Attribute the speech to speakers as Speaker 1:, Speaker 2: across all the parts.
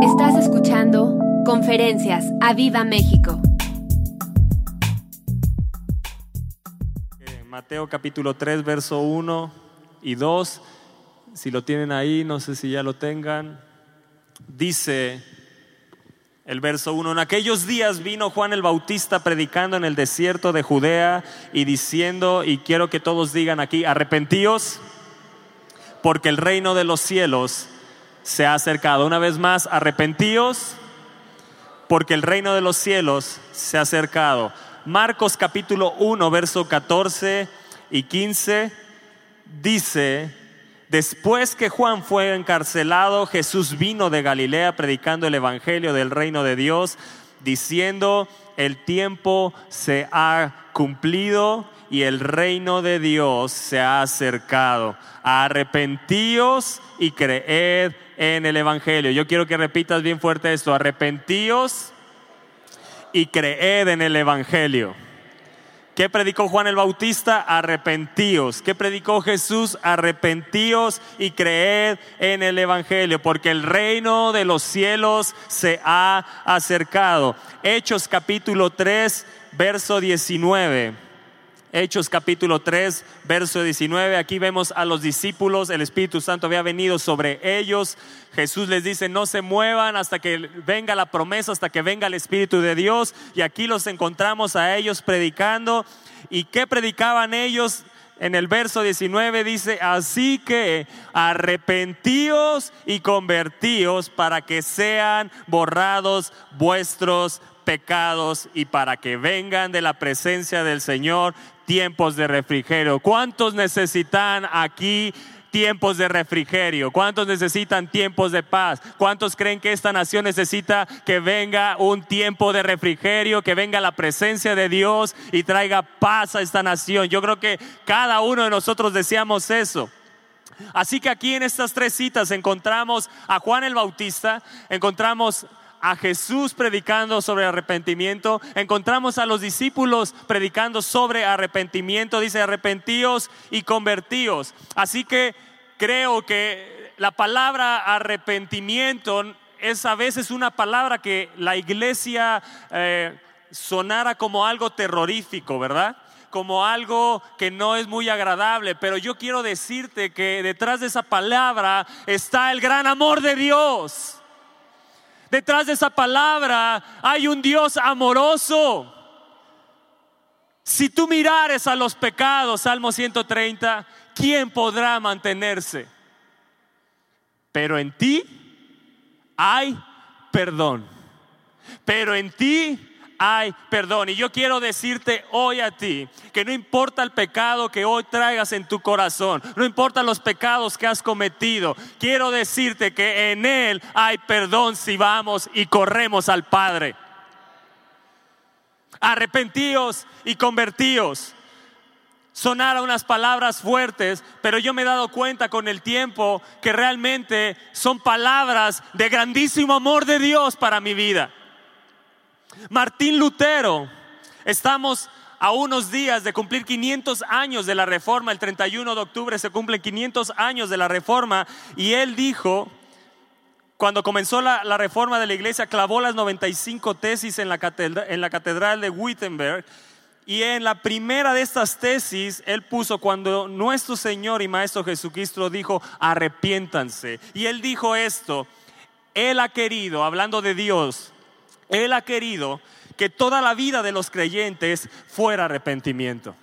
Speaker 1: Estás escuchando Conferencias a Viva México.
Speaker 2: Eh, Mateo capítulo 3, verso 1 y 2. Si lo tienen ahí, no sé si ya lo tengan. Dice el verso 1, en aquellos días vino Juan el Bautista predicando en el desierto de Judea y diciendo, y quiero que todos digan aquí, arrepentíos, porque el reino de los cielos se ha acercado. Una vez más, arrepentíos, porque el reino de los cielos se ha acercado. Marcos capítulo 1, verso 14 y 15 dice, después que Juan fue encarcelado, Jesús vino de Galilea predicando el Evangelio del reino de Dios, diciendo, el tiempo se ha cumplido y el reino de Dios se ha acercado. Arrepentíos y creed en el Evangelio. Yo quiero que repitas bien fuerte esto, arrepentíos y creed en el Evangelio. ¿Qué predicó Juan el Bautista? Arrepentíos. ¿Qué predicó Jesús? Arrepentíos y creed en el Evangelio, porque el reino de los cielos se ha acercado. Hechos capítulo 3, verso 19. Hechos capítulo 3, verso 19. Aquí vemos a los discípulos, el Espíritu Santo había venido sobre ellos. Jesús les dice, no se muevan hasta que venga la promesa, hasta que venga el Espíritu de Dios. Y aquí los encontramos a ellos predicando. ¿Y qué predicaban ellos? En el verso 19 dice, así que arrepentíos y convertíos para que sean borrados vuestros pecados y para que vengan de la presencia del Señor tiempos de refrigerio. ¿Cuántos necesitan aquí tiempos de refrigerio? ¿Cuántos necesitan tiempos de paz? ¿Cuántos creen que esta nación necesita que venga un tiempo de refrigerio, que venga la presencia de Dios y traiga paz a esta nación? Yo creo que cada uno de nosotros deseamos eso. Así que aquí en estas tres citas encontramos a Juan el Bautista, encontramos a Jesús predicando sobre arrepentimiento, encontramos a los discípulos predicando sobre arrepentimiento, dice arrepentíos y convertíos. Así que creo que la palabra arrepentimiento es a veces una palabra que la iglesia eh, sonara como algo terrorífico, ¿verdad? como algo que no es muy agradable, pero yo quiero decirte que detrás de esa palabra está el gran amor de Dios. Detrás de esa palabra hay un Dios amoroso. Si tú mirares a los pecados, Salmo 130, ¿quién podrá mantenerse? Pero en ti hay perdón. Pero en ti hay perdón. Y yo quiero decirte hoy a ti que no importa el pecado que hoy traigas en tu corazón, no importa los pecados que has cometido, quiero decirte que en Él hay perdón si vamos y corremos al Padre. Arrepentíos y convertíos. Sonar unas palabras fuertes, pero yo me he dado cuenta con el tiempo que realmente son palabras de grandísimo amor de Dios para mi vida. Martín Lutero, estamos a unos días de cumplir 500 años de la reforma, el 31 de octubre se cumplen 500 años de la reforma, y él dijo, cuando comenzó la, reforma de la iglesia, clavó las 95 tesis en la, en la catedral de Wittenberg, y en la primera de estas tesis, él puso cuando nuestro Señor y Maestro Jesucristo dijo, arrepiéntanse. Y él dijo esto, él ha querido, hablando de Dios, él ha querido que toda la vida de los creyentes fuera arrepentimiento.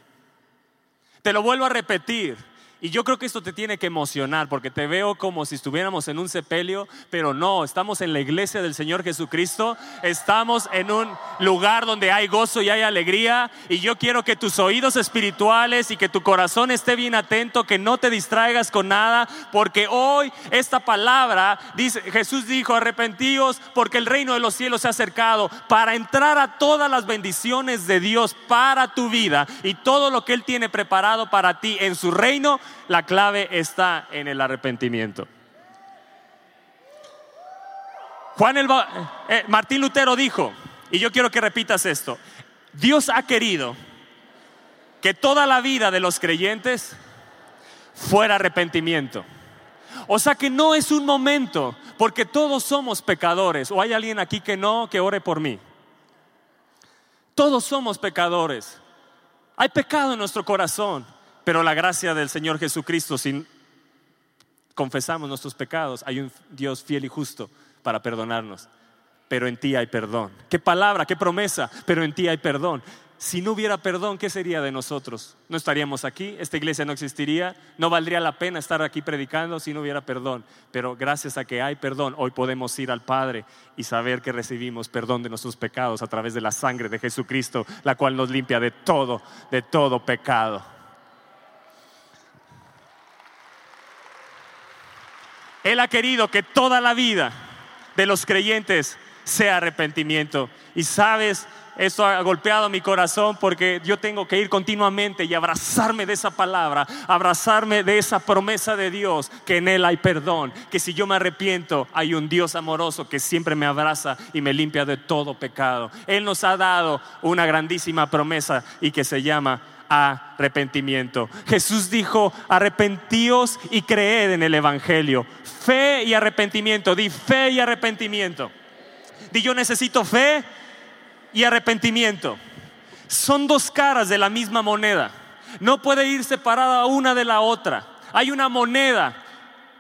Speaker 2: Te lo vuelvo a repetir. Y yo creo que esto te tiene que emocionar porque te veo como si estuviéramos en un sepelio, pero no, estamos en la iglesia del Señor Jesucristo, estamos en un lugar donde hay gozo y hay alegría y yo quiero que tus oídos espirituales y que tu corazón esté bien atento, que no te distraigas con nada, porque hoy esta palabra dice Jesús dijo, "Arrepentíos porque el reino de los cielos se ha acercado para entrar a todas las bendiciones de Dios para tu vida y todo lo que él tiene preparado para ti en su reino la clave está en el arrepentimiento. Juan eh, Martín Lutero dijo, y yo quiero que repitas esto, Dios ha querido que toda la vida de los creyentes fuera arrepentimiento. O sea que no es un momento, porque todos somos pecadores. ¿O hay alguien aquí que no, que ore por mí? Todos somos pecadores. Hay pecado en nuestro corazón, pero la gracia del Señor Jesucristo, si confesamos nuestros pecados, hay un Dios fiel y justo para perdonarnos. Pero en ti hay perdón. ¿Qué palabra, qué promesa? Pero en ti hay perdón. Si no hubiera perdón, ¿qué sería de nosotros? No estaríamos aquí, esta iglesia no existiría, no valdría la pena estar aquí predicando si no hubiera perdón. Pero gracias a que hay perdón, hoy podemos ir al Padre y saber que recibimos perdón de nuestros pecados a través de la sangre de Jesucristo, la cual nos limpia de todo, de todo pecado. Él ha querido que toda la vida de los creyentes sea arrepentimiento. Y sabes, esto ha golpeado mi corazón porque yo tengo que ir continuamente y abrazarme de esa palabra, abrazarme de esa promesa de Dios, que en Él hay perdón, que si yo me arrepiento hay un Dios amoroso que siempre me abraza y me limpia de todo pecado. Él nos ha dado una grandísima promesa y que se llama arrepentimiento. Jesús dijo, arrepentíos y creed en el Evangelio. Fe y arrepentimiento, di fe y arrepentimiento. Di yo necesito fe y arrepentimiento. Son dos caras de la misma moneda. No puede ir separada una de la otra. Hay una moneda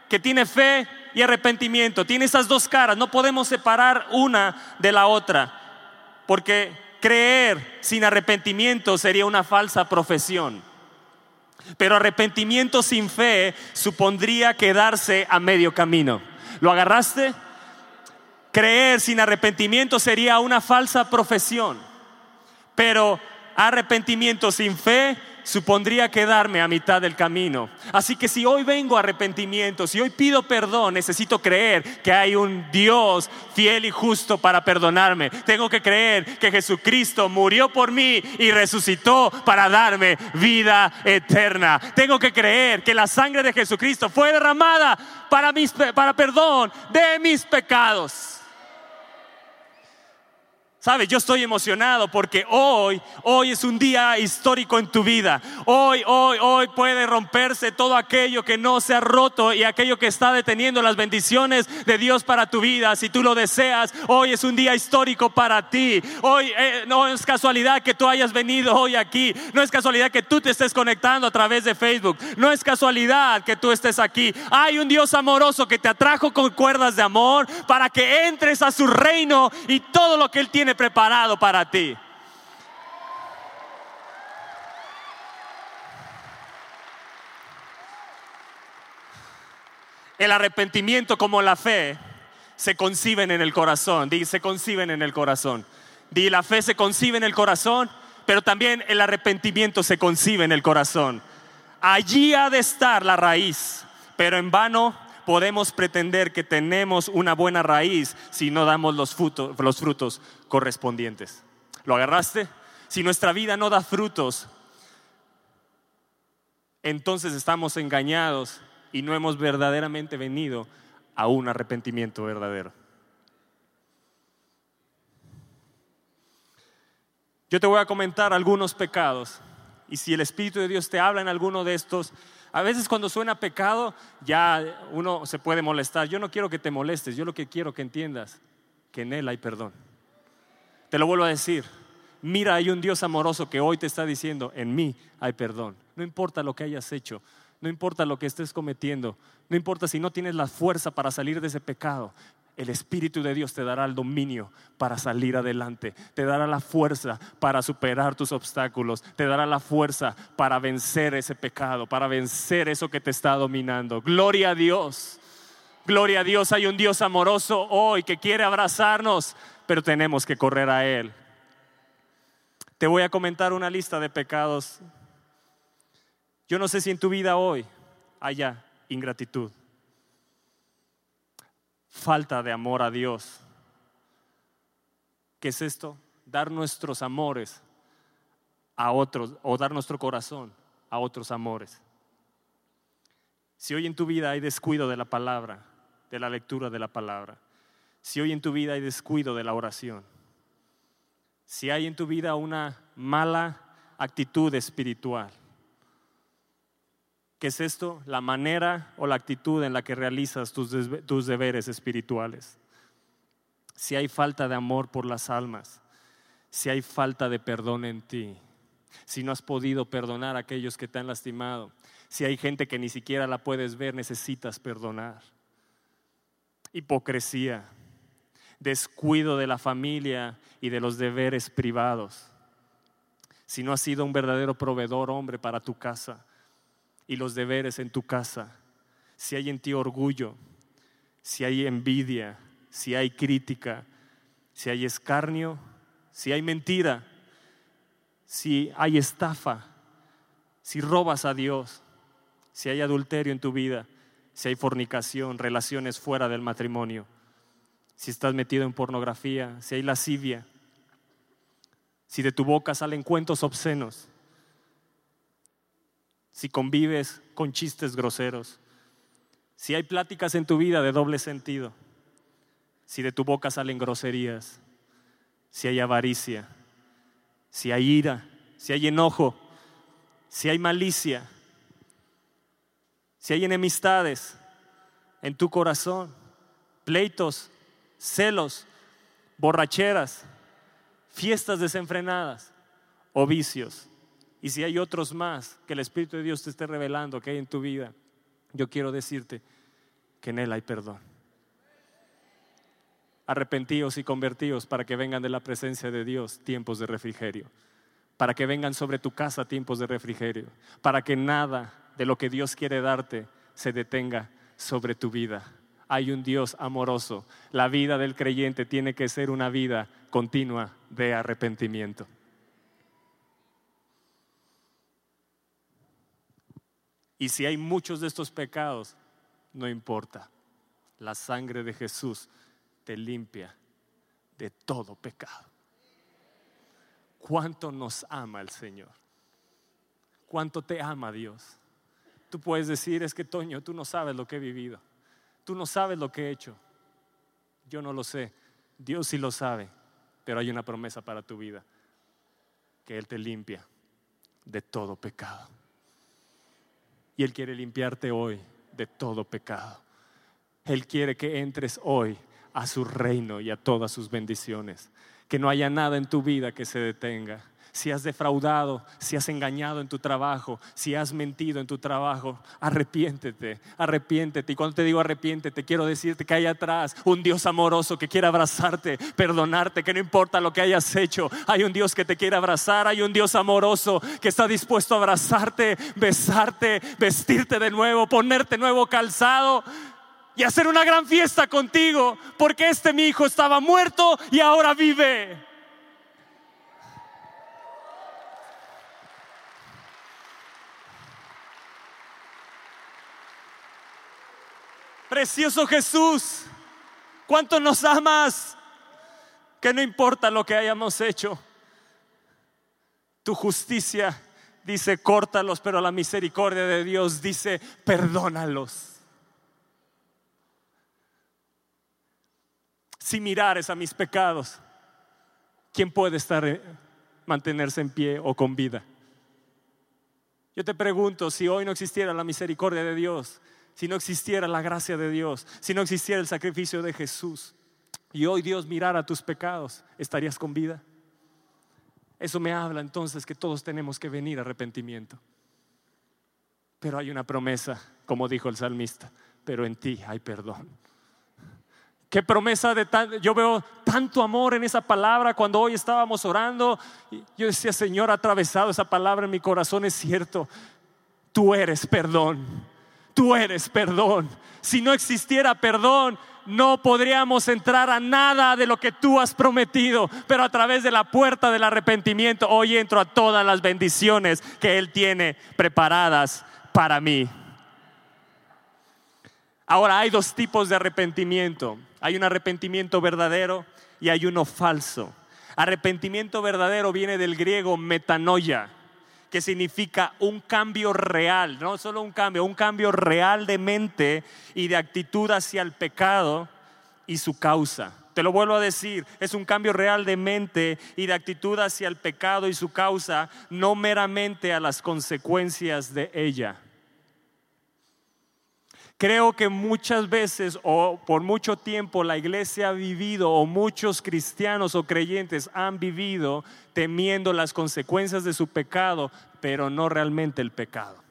Speaker 2: que tiene fe y arrepentimiento. Tiene esas dos caras. No podemos separar una de la otra. Porque creer sin arrepentimiento sería una falsa profesión. Pero arrepentimiento sin fe supondría quedarse a medio camino. ¿Lo agarraste? Creer sin arrepentimiento sería una falsa profesión, pero arrepentimiento sin fe supondría quedarme a mitad del camino. Así que si hoy vengo a arrepentimiento, si hoy pido perdón, necesito creer que hay un Dios fiel y justo para perdonarme. Tengo que creer que Jesucristo murió por mí y resucitó para darme vida eterna. Tengo que creer que la sangre de Jesucristo fue derramada para, mis, para perdón de mis pecados. Sabes, yo estoy emocionado porque hoy, hoy es un día histórico en tu vida. Hoy, hoy, hoy puede romperse todo aquello que no se ha roto y aquello que está deteniendo las bendiciones de Dios para tu vida. Si tú lo deseas, hoy es un día histórico para ti. Hoy eh, no es casualidad que tú hayas venido hoy aquí. No es casualidad que tú te estés conectando a través de Facebook. No es casualidad que tú estés aquí. Hay un Dios amoroso que te atrajo con cuerdas de amor para que entres a su reino y todo lo que Él tiene preparado para ti. El arrepentimiento como la fe se conciben en el corazón. Di, se conciben en el corazón. Di, la fe se concibe en el corazón, pero también el arrepentimiento se concibe en el corazón. Allí ha de estar la raíz, pero en vano podemos pretender que tenemos una buena raíz si no damos los frutos, los frutos correspondientes. ¿Lo agarraste? Si nuestra vida no da frutos, entonces estamos engañados y no hemos verdaderamente venido a un arrepentimiento verdadero. Yo te voy a comentar algunos pecados y si el Espíritu de Dios te habla en alguno de estos, a veces cuando suena pecado, ya uno se puede molestar. Yo no quiero que te molestes, yo lo que quiero que entiendas, que en Él hay perdón. Te lo vuelvo a decir, mira, hay un Dios amoroso que hoy te está diciendo, en mí hay perdón. No importa lo que hayas hecho, no importa lo que estés cometiendo, no importa si no tienes la fuerza para salir de ese pecado, el Espíritu de Dios te dará el dominio para salir adelante, te dará la fuerza para superar tus obstáculos, te dará la fuerza para vencer ese pecado, para vencer eso que te está dominando. Gloria a Dios, gloria a Dios, hay un Dios amoroso hoy que quiere abrazarnos, pero tenemos que correr a Él. Te voy a comentar una lista de pecados. Yo no sé si en tu vida hoy haya ingratitud falta de amor a Dios. ¿Qué es esto? Dar nuestros amores a otros o dar nuestro corazón a otros amores. Si hoy en tu vida hay descuido de la palabra, de la lectura de la palabra, si hoy en tu vida hay descuido de la oración, si hay en tu vida una mala actitud espiritual, ¿Qué es esto? La manera o la actitud en la que realizas tus, tus deberes espirituales. Si hay falta de amor por las almas, si hay falta de perdón en ti, si no has podido perdonar a aquellos que te han lastimado, si hay gente que ni siquiera la puedes ver, necesitas perdonar. Hipocresía, descuido de la familia y de los deberes privados. Si no has sido un verdadero proveedor, hombre, para tu casa y los deberes en tu casa, si hay en ti orgullo, si hay envidia, si hay crítica, si hay escarnio, si hay mentira, si hay estafa, si robas a Dios, si hay adulterio en tu vida, si hay fornicación, relaciones fuera del matrimonio, si estás metido en pornografía, si hay lascivia, si de tu boca salen cuentos obscenos, si convives con chistes groseros, si hay pláticas en tu vida de doble sentido, si de tu boca salen groserías, si hay avaricia, si hay ira, si hay enojo, si hay malicia, si hay enemistades en tu corazón, pleitos, celos, borracheras, fiestas desenfrenadas o vicios. Y si hay otros más que el Espíritu de Dios te esté revelando que hay en tu vida, yo quiero decirte que en Él hay perdón arrepentíos y convertíos para que vengan de la presencia de Dios tiempos de refrigerio, para que vengan sobre tu casa tiempos de refrigerio, para que nada de lo que Dios quiere darte se detenga sobre tu vida. Hay un Dios amoroso. La vida del creyente tiene que ser una vida continua de arrepentimiento. Y si hay muchos de estos pecados, no importa. La sangre de Jesús te limpia de todo pecado. ¿Cuánto nos ama el Señor? ¿Cuánto te ama Dios? Tú puedes decir, es que Toño, tú no sabes lo que he vivido. Tú no sabes lo que he hecho. Yo no lo sé. Dios sí lo sabe. Pero hay una promesa para tu vida. Que Él te limpia de todo pecado. Y Él quiere limpiarte hoy de todo pecado. Él quiere que entres hoy a su reino y a todas sus bendiciones. Que no haya nada en tu vida que se detenga. Si has defraudado, si has engañado en tu trabajo, si has mentido en tu trabajo, arrepiéntete, arrepiéntete. Y cuando te digo arrepiéntete, quiero decirte que hay atrás un Dios amoroso que quiere abrazarte, perdonarte, que no importa lo que hayas hecho, hay un Dios que te quiere abrazar, hay un Dios amoroso que está dispuesto a abrazarte, besarte, vestirte de nuevo, ponerte nuevo calzado y hacer una gran fiesta contigo, porque este mi hijo estaba muerto y ahora vive. Precioso Jesús, cuánto nos amas, que no importa lo que hayamos hecho, tu justicia dice córtalos, pero la misericordia de Dios dice perdónalos. si mirares a mis pecados, ¿quién puede estar, eh, mantenerse en pie o con vida? Yo te pregunto, si hoy no existiera la misericordia de Dios, si no existiera la gracia de Dios, si no existiera el sacrificio de Jesús, y hoy Dios mirara tus pecados, ¿estarías con vida? Eso me habla entonces que todos tenemos que venir a arrepentimiento. Pero hay una promesa, como dijo el salmista, pero en ti hay perdón. Qué promesa de yo veo tanto amor en esa palabra cuando hoy estábamos orando. Yo decía, Señor, atravesado esa palabra en mi corazón, es cierto. Tú eres perdón. Tú eres perdón. Si no existiera perdón, no podríamos entrar a nada de lo que tú has prometido, pero a través de la puerta del arrepentimiento hoy entro a todas las bendiciones que Él tiene preparadas para mí. Ahora hay dos tipos de arrepentimiento. Hay un arrepentimiento verdadero y hay uno falso. Arrepentimiento verdadero viene del griego metanoia, que significa un cambio real, no solo un cambio, un cambio real de mente y de actitud hacia el pecado y su causa. Te lo vuelvo a decir, es un cambio real de mente y de actitud hacia el pecado y su causa, no meramente a las consecuencias de ella. Creo que muchas veces o por mucho tiempo la iglesia ha vivido o muchos cristianos o creyentes han vivido temiendo las consecuencias de su pecado, pero no realmente el pecado.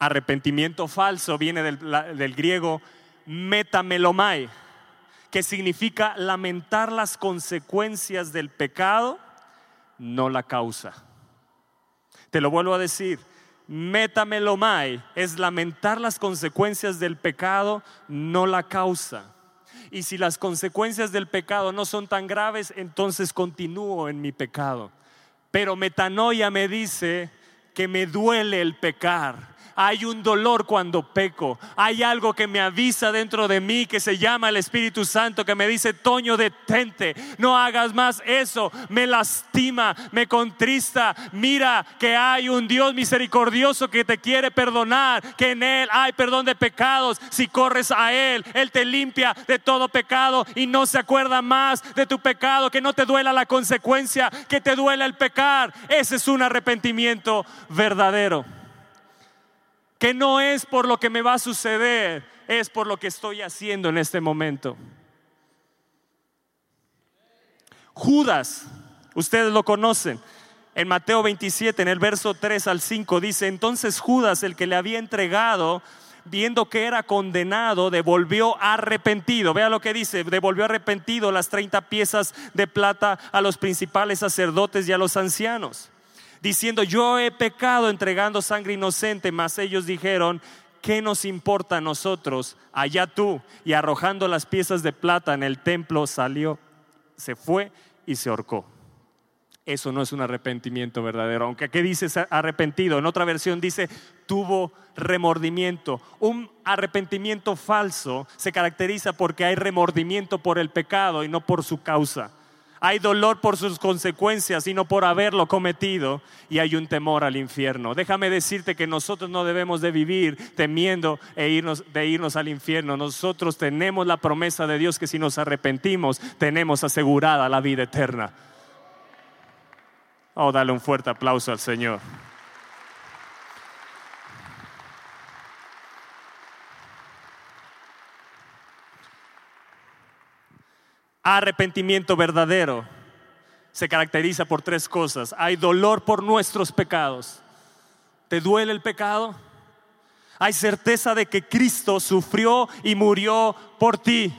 Speaker 2: Arrepentimiento falso viene del, griego metamelomai, que significa lamentar las consecuencias del pecado, no la causa. Te lo vuelvo a decir. Metamelomai es lamentar las consecuencias del pecado, no la causa. Y si las consecuencias del pecado no son tan graves, entonces continúo en mi pecado. Pero metanoia me dice que me duele el pecar hay un dolor cuando peco. Hay algo que me avisa dentro de mí que se llama el Espíritu Santo que me dice, Toño, detente, no hagas más eso. Me lastima, me contrista. Mira que hay un Dios misericordioso que te quiere perdonar, que en Él hay perdón de pecados. Si corres a Él, Él te limpia de todo pecado y no se acuerda más de tu pecado, que no te duela la consecuencia, que te duela el pecar. Ese es un arrepentimiento verdadero que no es por lo que me va a suceder, es por lo que estoy haciendo en este momento. Judas, ustedes lo conocen. En Mateo 27, en el verso 3 al 5, dice, entonces Judas, el que le había entregado, viendo que era condenado, devolvió arrepentido. Vea lo que dice, devolvió arrepentido las 30 piezas de plata a los principales sacerdotes y a los ancianos diciendo, yo he pecado entregando sangre inocente, mas ellos dijeron, ¿qué nos importa a nosotros? Allá tú. Y arrojando las piezas de plata en el templo salió, se fue y se ahorcó. Eso no es un arrepentimiento verdadero. Aunque aquí dice arrepentido, en otra versión dice tuvo remordimiento. Un arrepentimiento falso se caracteriza porque hay remordimiento por el pecado y no por su causa. Hay dolor por sus consecuencias y no por haberlo cometido. Y hay un temor al infierno. Déjame decirte que nosotros no debemos de vivir temiendo e irnos, de irnos al infierno. Nosotros tenemos la promesa de Dios que si nos arrepentimos tenemos asegurada la vida eterna. Oh, dale un fuerte aplauso al Señor. Arrepentimiento verdadero se caracteriza por tres cosas. Hay dolor por nuestros pecados. ¿Te duele el pecado? Hay certeza de que Cristo sufrió y murió por ti.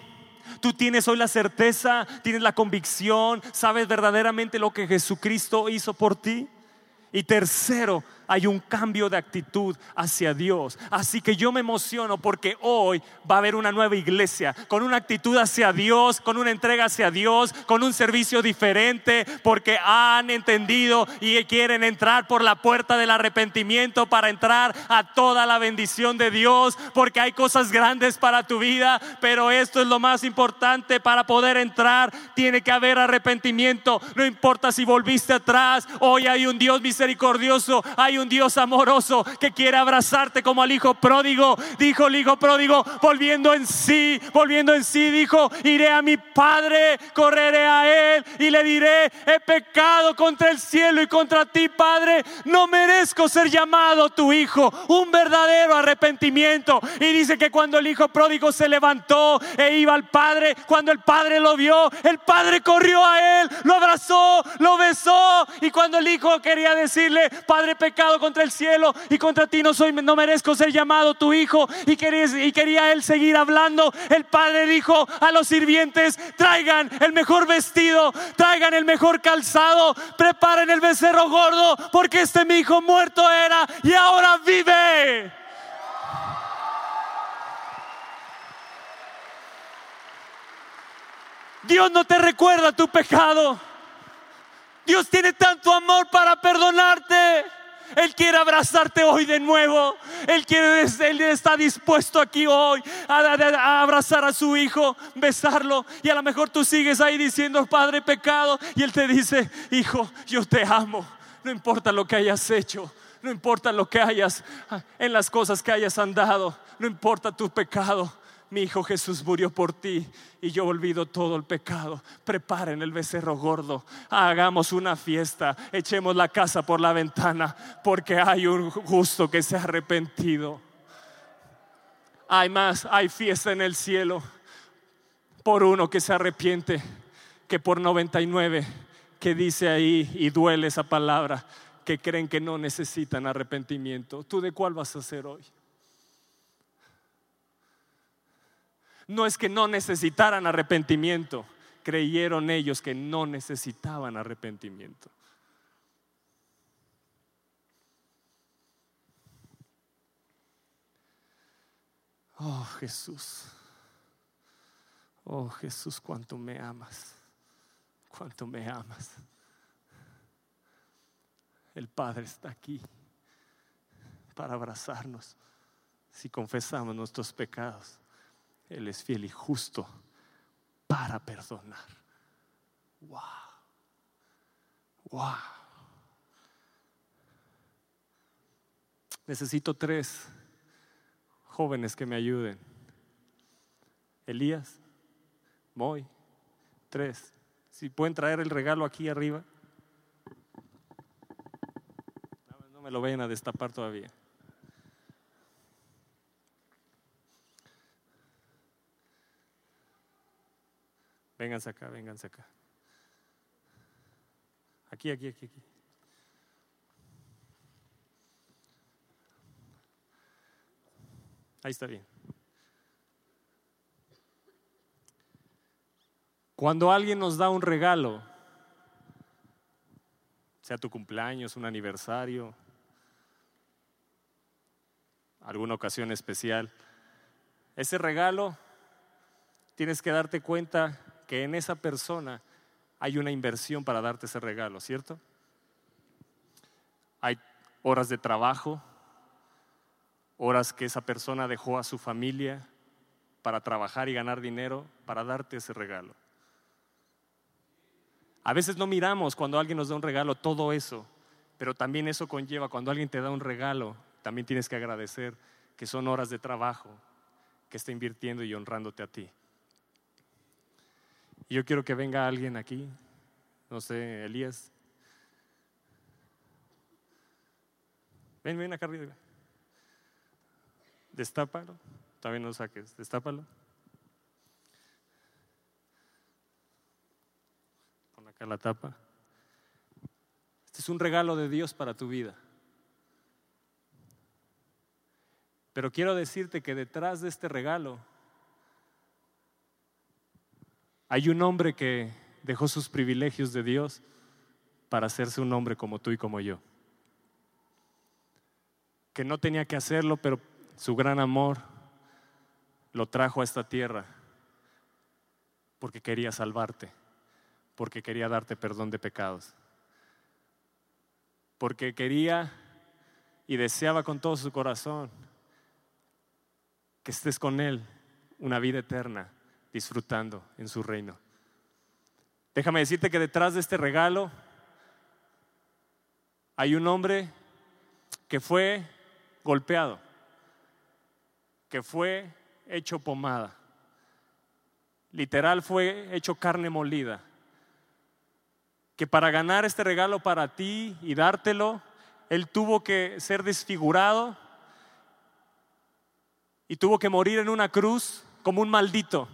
Speaker 2: Tú tienes hoy la certeza, tienes la convicción, sabes verdaderamente lo que Jesucristo hizo por ti. Y tercero, hay un cambio de actitud hacia Dios. Así que yo me emociono porque hoy va a haber una nueva iglesia con una actitud hacia Dios, con una entrega hacia Dios, con un servicio diferente, porque han entendido y quieren entrar por la puerta del arrepentimiento para entrar a toda la bendición de Dios, porque hay cosas grandes para tu vida, pero esto es lo más importante para poder entrar. Tiene que haber arrepentimiento, no importa si volviste atrás, hoy hay un Dios misericordioso, hay un Dios amoroso que quiere abrazarte como al hijo pródigo. Dijo el hijo pródigo, volviendo en sí, volviendo en sí, dijo, iré a mi padre, correré a él y le diré, he pecado contra el cielo y contra ti, Padre, no merezco ser llamado tu hijo. Un verdadero arrepentimiento. Y dice que cuando el hijo pródigo se levantó e iba al padre, cuando el padre lo vio, el padre corrió a él, lo abrazó, lo besó. Y cuando el hijo quería decirle, Padre, pecado, contra el cielo y contra ti no soy, no merezco ser llamado tu hijo. Y quería, y quería él seguir hablando. El padre dijo a los sirvientes: traigan el mejor vestido, traigan el mejor calzado, preparen el becerro gordo, porque este mi hijo muerto era y ahora vive. Dios no te recuerda tu pecado. Dios tiene tanto amor para perdonarte. Él quiere abrazarte hoy de nuevo. Él, quiere, él está dispuesto aquí hoy a, abrazar a su hijo, besarlo. Y a lo mejor tú sigues ahí diciendo, Padre, pecado. Y Él te dice, Hijo, yo te amo. No importa lo que hayas hecho. No importa lo que hayas, en las cosas que hayas andado. No importa tu pecado. Mi hijo Jesús murió por ti y yo olvido todo el pecado. Preparen el becerro gordo, hagamos una fiesta, echemos la casa por la ventana, porque hay un justo que se ha arrepentido. Hay más, hay fiesta en el cielo por uno que se arrepiente que por 99 que dice ahí y duele esa palabra que creen que no necesitan arrepentimiento. ¿Tú de cuál vas a ser hoy? No es que no necesitaran arrepentimiento, creyeron ellos que no necesitaban arrepentimiento. Oh Jesús, oh Jesús, cuánto me amas, cuánto me amas. El Padre está aquí para abrazarnos si confesamos nuestros pecados. Él es fiel y justo para perdonar. Wow. Wow. Necesito tres jóvenes que me ayuden. Elías, Moy, tres. Si pueden traer el regalo aquí arriba. No me lo vayan a destapar todavía. Vénganse acá, vénganse acá. Aquí, aquí, aquí, aquí. Ahí está bien. Cuando alguien nos da un regalo, sea tu cumpleaños, un aniversario, alguna ocasión especial, ese regalo tienes que darte cuenta que en esa persona hay una inversión para darte ese regalo, ¿cierto? Hay horas de trabajo, horas que esa persona dejó a su familia para trabajar y ganar dinero para darte ese regalo. A veces no miramos cuando alguien nos da un regalo todo eso, pero también eso conlleva cuando alguien te da un regalo, también tienes que agradecer que son horas de trabajo que está invirtiendo y honrándote a ti. Yo quiero que venga alguien aquí, no sé, Elías. Ven, ven acá arriba. Destápalo, también no saques, destápalo. Pon acá la tapa. Este es un regalo de Dios para tu vida. Pero quiero decirte que detrás de este regalo hay un hombre que dejó sus privilegios de Dios para hacerse un hombre como tú y como yo. Que no tenía que hacerlo, pero su gran amor lo trajo a esta tierra porque quería salvarte, porque quería darte perdón de pecados, porque quería y deseaba con todo su corazón que estés con Él una vida eterna disfrutando en su reino. Déjame decirte que detrás de este regalo hay un hombre que fue golpeado, que fue hecho pomada, literal fue hecho carne molida, que para ganar este regalo para ti y dártelo, él tuvo que ser desfigurado y tuvo que morir en una cruz como un maldito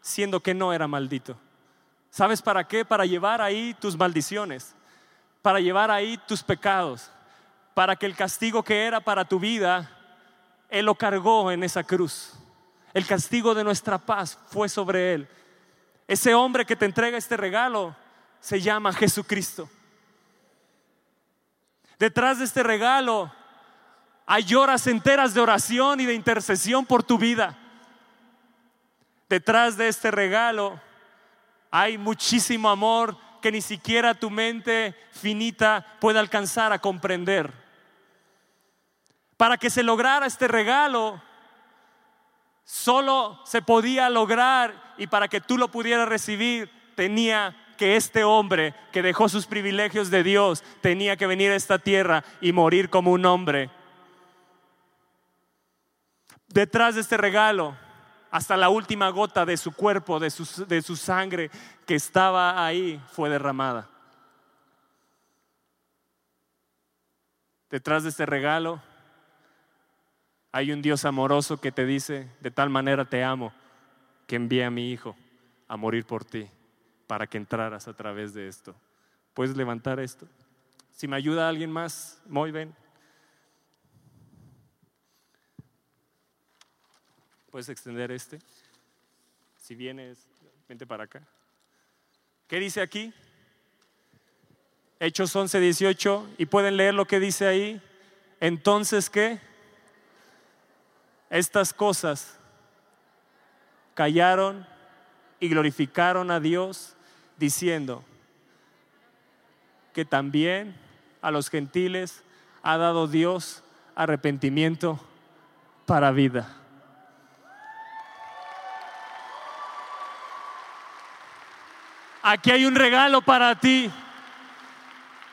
Speaker 2: siendo que no era maldito. ¿Sabes para qué? Para llevar ahí tus maldiciones, para llevar ahí tus pecados, para que el castigo que era para tu vida, Él lo cargó en esa cruz. El castigo de nuestra paz fue sobre Él. Ese hombre que te entrega este regalo se llama Jesucristo. Detrás de este regalo hay horas enteras de oración y de intercesión por tu vida. Detrás de este regalo hay muchísimo amor que ni siquiera tu mente finita puede alcanzar a comprender. Para que se lograra este regalo, solo se podía lograr y para que tú lo pudieras recibir, tenía que este hombre que dejó sus privilegios de Dios, tenía que venir a esta tierra y morir como un hombre. Detrás de este regalo hasta la última gota de su cuerpo, de su, de su sangre que estaba ahí, fue derramada. Detrás de este regalo hay un Dios amoroso que te dice, de tal manera te amo, que envía a mi Hijo a morir por ti, para que entraras a través de esto. ¿Puedes levantar esto? Si me ayuda alguien más, muy bien. ¿Puedes extender este? Si vienes, vente para acá. ¿Qué dice aquí? Hechos 11, 18. ¿Y pueden leer lo que dice ahí? Entonces, ¿qué? Estas cosas callaron y glorificaron a Dios diciendo que también a los gentiles ha dado Dios arrepentimiento para vida. Aquí hay un regalo para ti.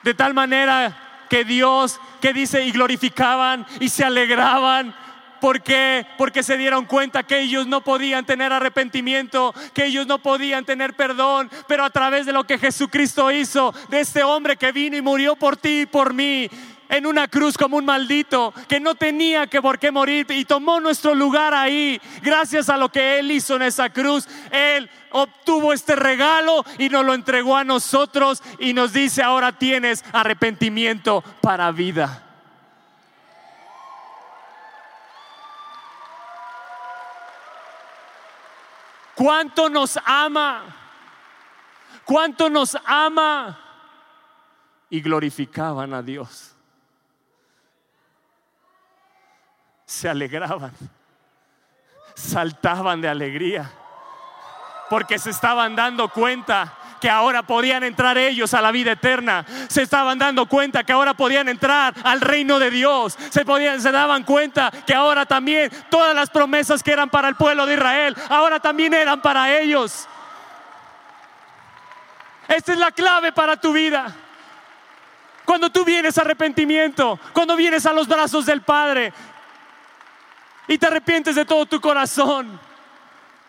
Speaker 2: De tal manera que Dios, que dice, y glorificaban y se alegraban. ¿Por qué? Porque se dieron cuenta que ellos no podían tener arrepentimiento, que ellos no podían tener perdón, pero a través de lo que Jesucristo hizo, de este hombre que vino y murió por ti y por mí, en una cruz como un maldito que no tenía que por qué morir y tomó nuestro lugar ahí. Gracias a lo que Él hizo en esa cruz, Él obtuvo este regalo y nos lo entregó a nosotros y nos dice, ahora tienes arrepentimiento para vida. ¿Cuánto nos ama? ¿Cuánto nos ama? Y glorificaban a Dios. Se alegraban, saltaban de alegría, porque se estaban dando cuenta que ahora podían entrar ellos a la vida eterna. Se estaban dando cuenta que ahora podían entrar al reino de Dios. Se, podían, se daban cuenta que ahora también todas las promesas que eran para el pueblo de Israel, ahora también eran para ellos. Esta es la clave para tu vida. Cuando tú vienes a arrepentimiento, cuando vienes a los brazos del Padre, y te arrepientes de todo tu corazón.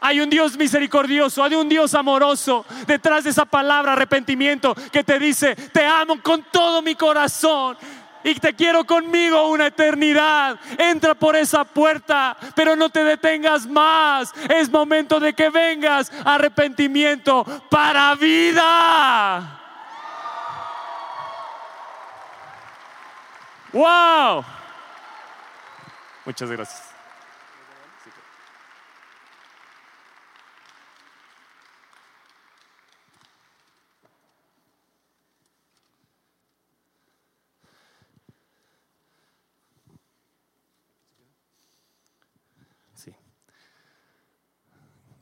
Speaker 2: Hay un Dios misericordioso, hay un Dios amoroso detrás de esa palabra arrepentimiento que te dice, te amo con todo mi corazón y te quiero conmigo una eternidad. Entra por esa puerta, pero no te detengas más. Es momento de que vengas arrepentimiento para vida. Wow. Muchas gracias.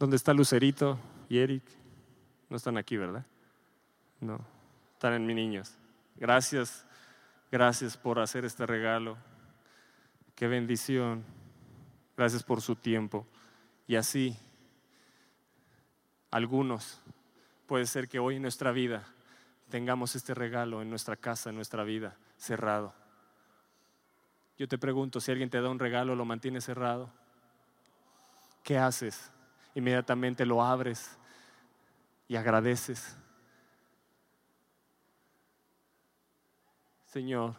Speaker 2: ¿Dónde está Lucerito y Eric? No están aquí, ¿verdad? No, están en mis niños. Gracias, gracias por hacer este regalo. Qué bendición. Gracias por su tiempo. Y así, algunos, puede ser que hoy en nuestra vida tengamos este regalo en nuestra casa, en nuestra vida, cerrado. Yo te pregunto, si alguien te da un regalo, ¿lo mantiene cerrado? ¿Qué haces? Inmediatamente lo abres y agradeces. Señor,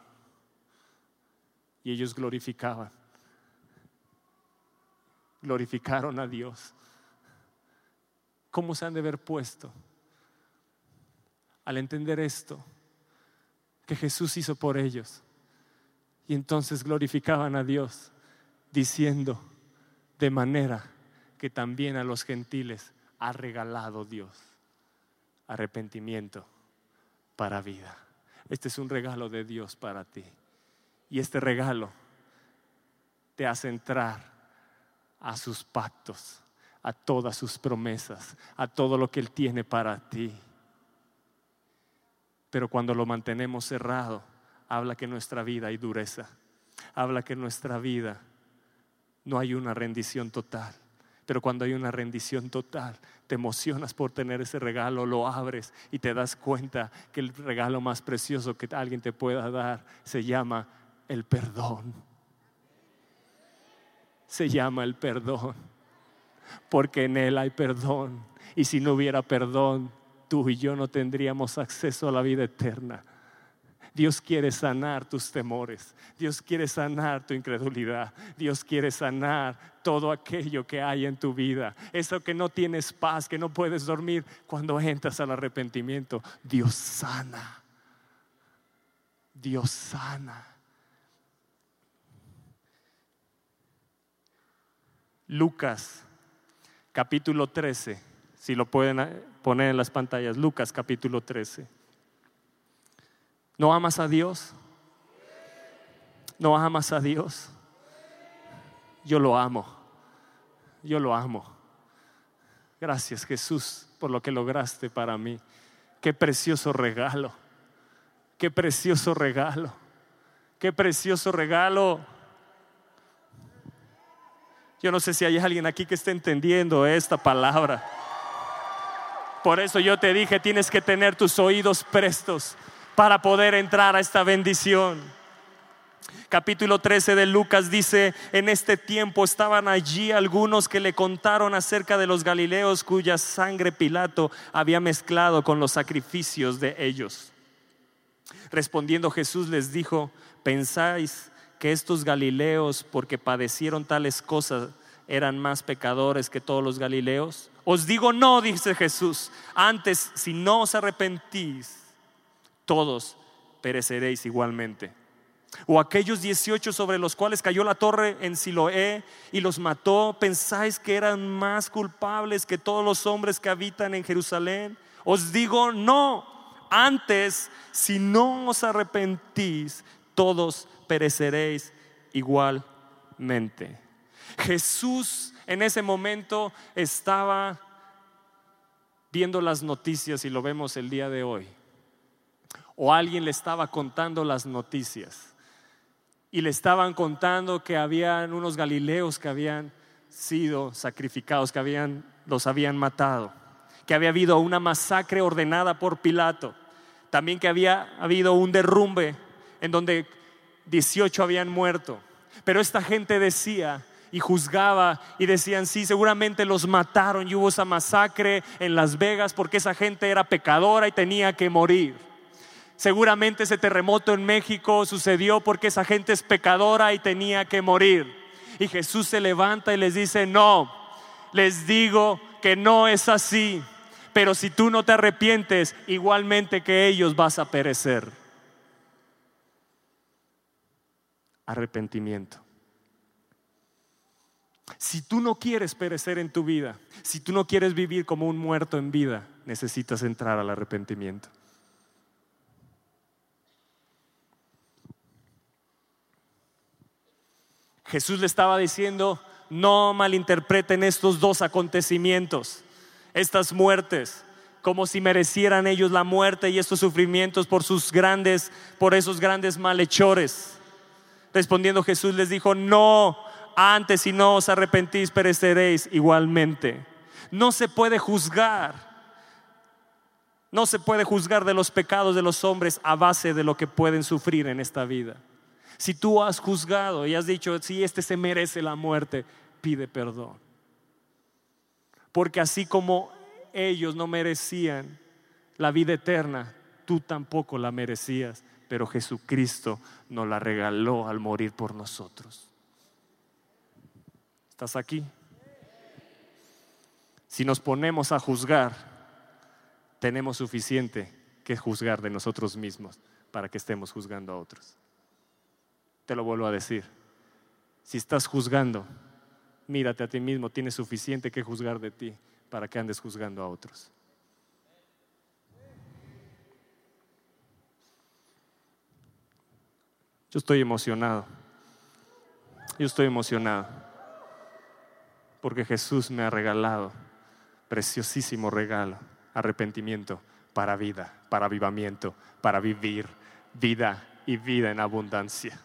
Speaker 2: y ellos glorificaban, glorificaron a Dios. ¿Cómo se han de ver puesto al entender esto que Jesús hizo por ellos? Y entonces glorificaban a Dios diciendo de manera que también a los gentiles ha regalado Dios. Arrepentimiento para vida. Este es un regalo de Dios para ti. Y este regalo te hace entrar a sus pactos, a todas sus promesas, a todo lo que Él tiene para ti. Pero cuando lo mantenemos cerrado, habla que en nuestra vida hay dureza, habla que en nuestra vida no hay una rendición total. Pero cuando hay una rendición total, te emocionas por tener ese regalo, lo abres y te das cuenta que el regalo más precioso que alguien te pueda dar se llama el perdón. Se llama el perdón. porque en Él hay perdón. Y si no hubiera perdón, tú y yo no tendríamos acceso a la vida eterna. Dios quiere sanar tus temores. Dios quiere sanar tu incredulidad. Dios quiere sanar todo aquello que hay en tu vida. Eso que no tienes paz, que no puedes dormir. Cuando entras al arrepentimiento, Dios sana. Dios sana. Lucas capítulo 13, si lo pueden poner en las pantallas, Lucas capítulo 13. ¿No amas a Dios? ¿No amas a Dios? Yo lo amo. Yo lo amo. Gracias Jesús por lo que lograste para mí. Qué precioso regalo. Qué precioso regalo. Qué precioso regalo. Yo no sé si hay alguien aquí que esté entendiendo esta palabra. Por eso yo te dije, tienes que tener tus oídos prestos para poder entrar a esta bendición. Capítulo 13 de Lucas dice, en este tiempo estaban allí algunos que le contaron acerca de los Galileos cuya sangre Pilato había mezclado con los sacrificios de ellos. Respondiendo Jesús les dijo, ¿pensáis que estos Galileos, porque padecieron tales cosas, eran más pecadores que todos los Galileos? Os digo no, dice Jesús, antes si no os arrepentís, todos pereceréis igualmente. O aquellos 18 sobre los cuales cayó la torre en Siloé y los mató, ¿pensáis que eran más culpables que todos los hombres que habitan en Jerusalén? Os digo, no, antes, si no os arrepentís, todos pereceréis igualmente. Jesús en ese momento estaba viendo las noticias y lo vemos el día de hoy o alguien le estaba contando las noticias y le estaban contando que habían unos galileos que habían sido sacrificados, que habían, los habían matado, que había habido una masacre ordenada por Pilato, también que había habido un derrumbe en donde 18 habían muerto. Pero esta gente decía y juzgaba y decían, sí, seguramente los mataron y hubo esa masacre en Las Vegas porque esa gente era pecadora y tenía que morir. Seguramente ese terremoto en México sucedió porque esa gente es pecadora y tenía que morir. Y Jesús se levanta y les dice, no, les digo que no es así. Pero si tú no te arrepientes, igualmente que ellos vas a perecer. Arrepentimiento. Si tú no quieres perecer en tu vida, si tú no quieres vivir como un muerto en vida, necesitas entrar al arrepentimiento. Jesús le estaba diciendo, no malinterpreten estos dos acontecimientos, estas muertes, como si merecieran ellos la muerte y estos sufrimientos por sus grandes, por esos grandes malhechores. Respondiendo Jesús les dijo, no, antes si no os arrepentís pereceréis igualmente. No se puede juzgar, no se puede juzgar de los pecados de los hombres a base de lo que pueden sufrir en esta vida. Si tú has juzgado y has dicho, si este se merece la muerte, pide perdón. Porque así como ellos no merecían la vida eterna, tú tampoco la merecías, pero Jesucristo nos la regaló al morir por nosotros. ¿Estás aquí? Si nos ponemos a juzgar, tenemos suficiente que juzgar de nosotros mismos para que estemos juzgando a otros. Te lo vuelvo a decir. Si estás juzgando, mírate a ti mismo, tienes suficiente que juzgar de ti para que andes juzgando a otros. Yo estoy emocionado. Yo estoy emocionado porque Jesús me ha regalado preciosísimo regalo, arrepentimiento para vida, para avivamiento, para vivir vida y vida en abundancia.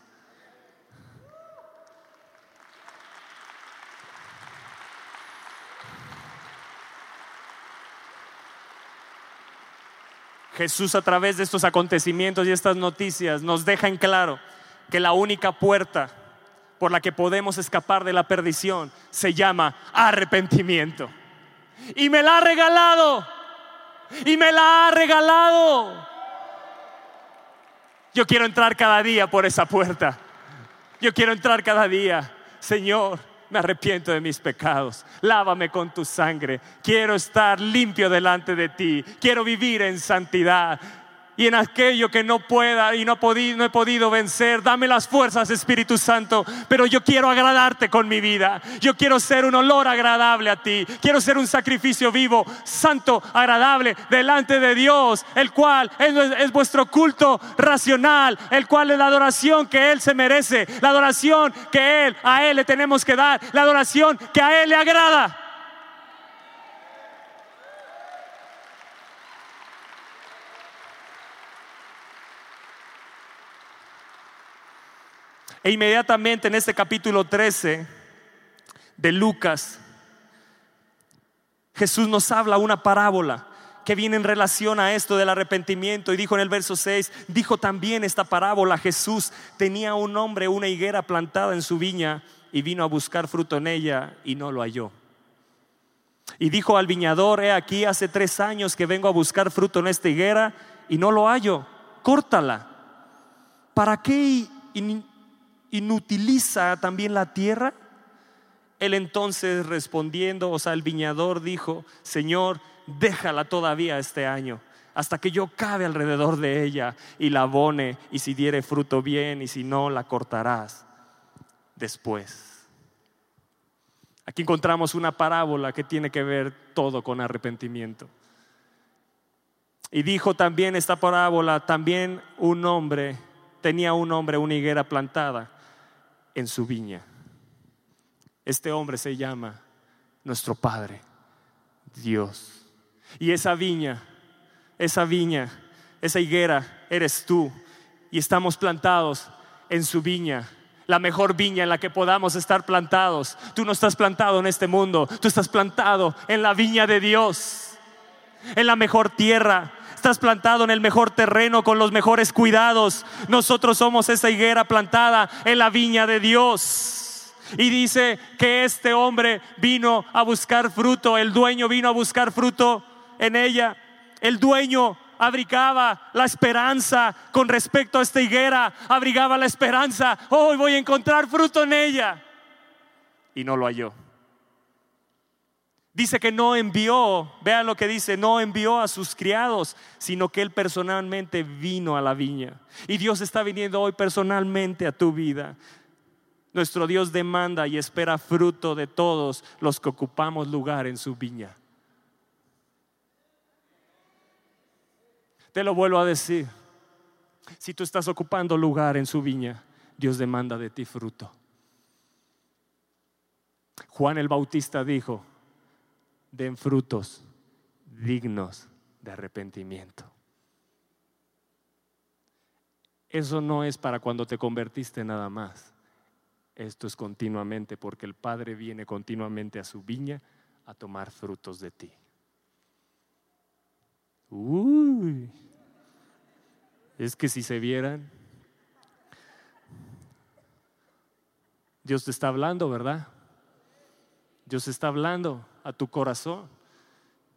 Speaker 2: Jesús a través de estos acontecimientos y estas noticias nos deja en claro que la única puerta por la que podemos escapar de la perdición se llama arrepentimiento. Y me la ha regalado. Y me la ha regalado. Yo quiero entrar cada día por esa puerta. Yo quiero entrar cada día. Señor, me arrepiento de mis pecados. Lávame con tu sangre. Quiero estar limpio delante de ti. Quiero vivir en santidad y en aquello que no pueda y no, no he podido vencer. Dame las fuerzas, Espíritu Santo, pero yo quiero agradarte con mi vida. Yo quiero ser un olor agradable a ti. Quiero ser un sacrificio vivo, santo, agradable delante de Dios, el cual es, es vuestro culto racional, el cual es la adoración que Él se merece, la adoración que Él, a Él le tenemos que dar, la adoración que a Él le agrada. E inmediatamente en este capítulo 13 de Lucas, Jesús nos habla una parábola que viene en relación a esto del arrepentimiento. Y dijo en el verso 6, dijo también esta parábola, Jesús tenía un hombre, una higuera plantada en su viña y vino a buscar fruto en ella y no lo halló. Y dijo al viñador, he aquí, hace tres años que vengo a buscar fruto en esta higuera y no lo hallo, córtala. ¿Para qué inutiliza también la tierra? Él entonces respondiendo, o sea, el viñador dijo, Señor, déjala todavía este año, hasta que yo cabe alrededor de ella y la abone, y si diere fruto bien, y si no, la cortarás después. Aquí encontramos una parábola que tiene que ver todo con arrepentimiento. Y dijo también esta parábola, también un hombre, tenía un hombre una higuera plantada en su viña. Este hombre se llama nuestro Padre, Dios. Y esa viña, esa viña, esa higuera eres tú. Y estamos plantados en su viña la mejor viña en la que podamos estar plantados. Tú no estás plantado en este mundo, tú estás plantado en la viña de Dios, en la mejor tierra, estás plantado en el mejor terreno con los mejores cuidados. Nosotros somos esa higuera plantada en la viña de Dios. Y dice que este hombre vino a buscar fruto, el dueño vino a buscar fruto en ella. El dueño abrigaba la esperanza con respecto a esta higuera, abrigaba la esperanza, hoy voy a encontrar fruto en ella. Y no lo halló. Dice que no envió, vean lo que dice, no envió a sus criados, sino que él personalmente vino a la viña. Y Dios está viniendo hoy personalmente a tu vida. Nuestro Dios demanda y espera fruto de todos los que ocupamos lugar en su viña. Te lo vuelvo a decir. Si tú estás ocupando lugar en su viña, Dios demanda de ti fruto. Juan el Bautista dijo, den frutos dignos de arrepentimiento. Eso no es para cuando te convertiste nada más. Esto es continuamente porque el Padre viene continuamente a su viña a tomar frutos de ti. Uy, es que si se vieran, Dios te está hablando, ¿verdad? Dios está hablando a tu corazón,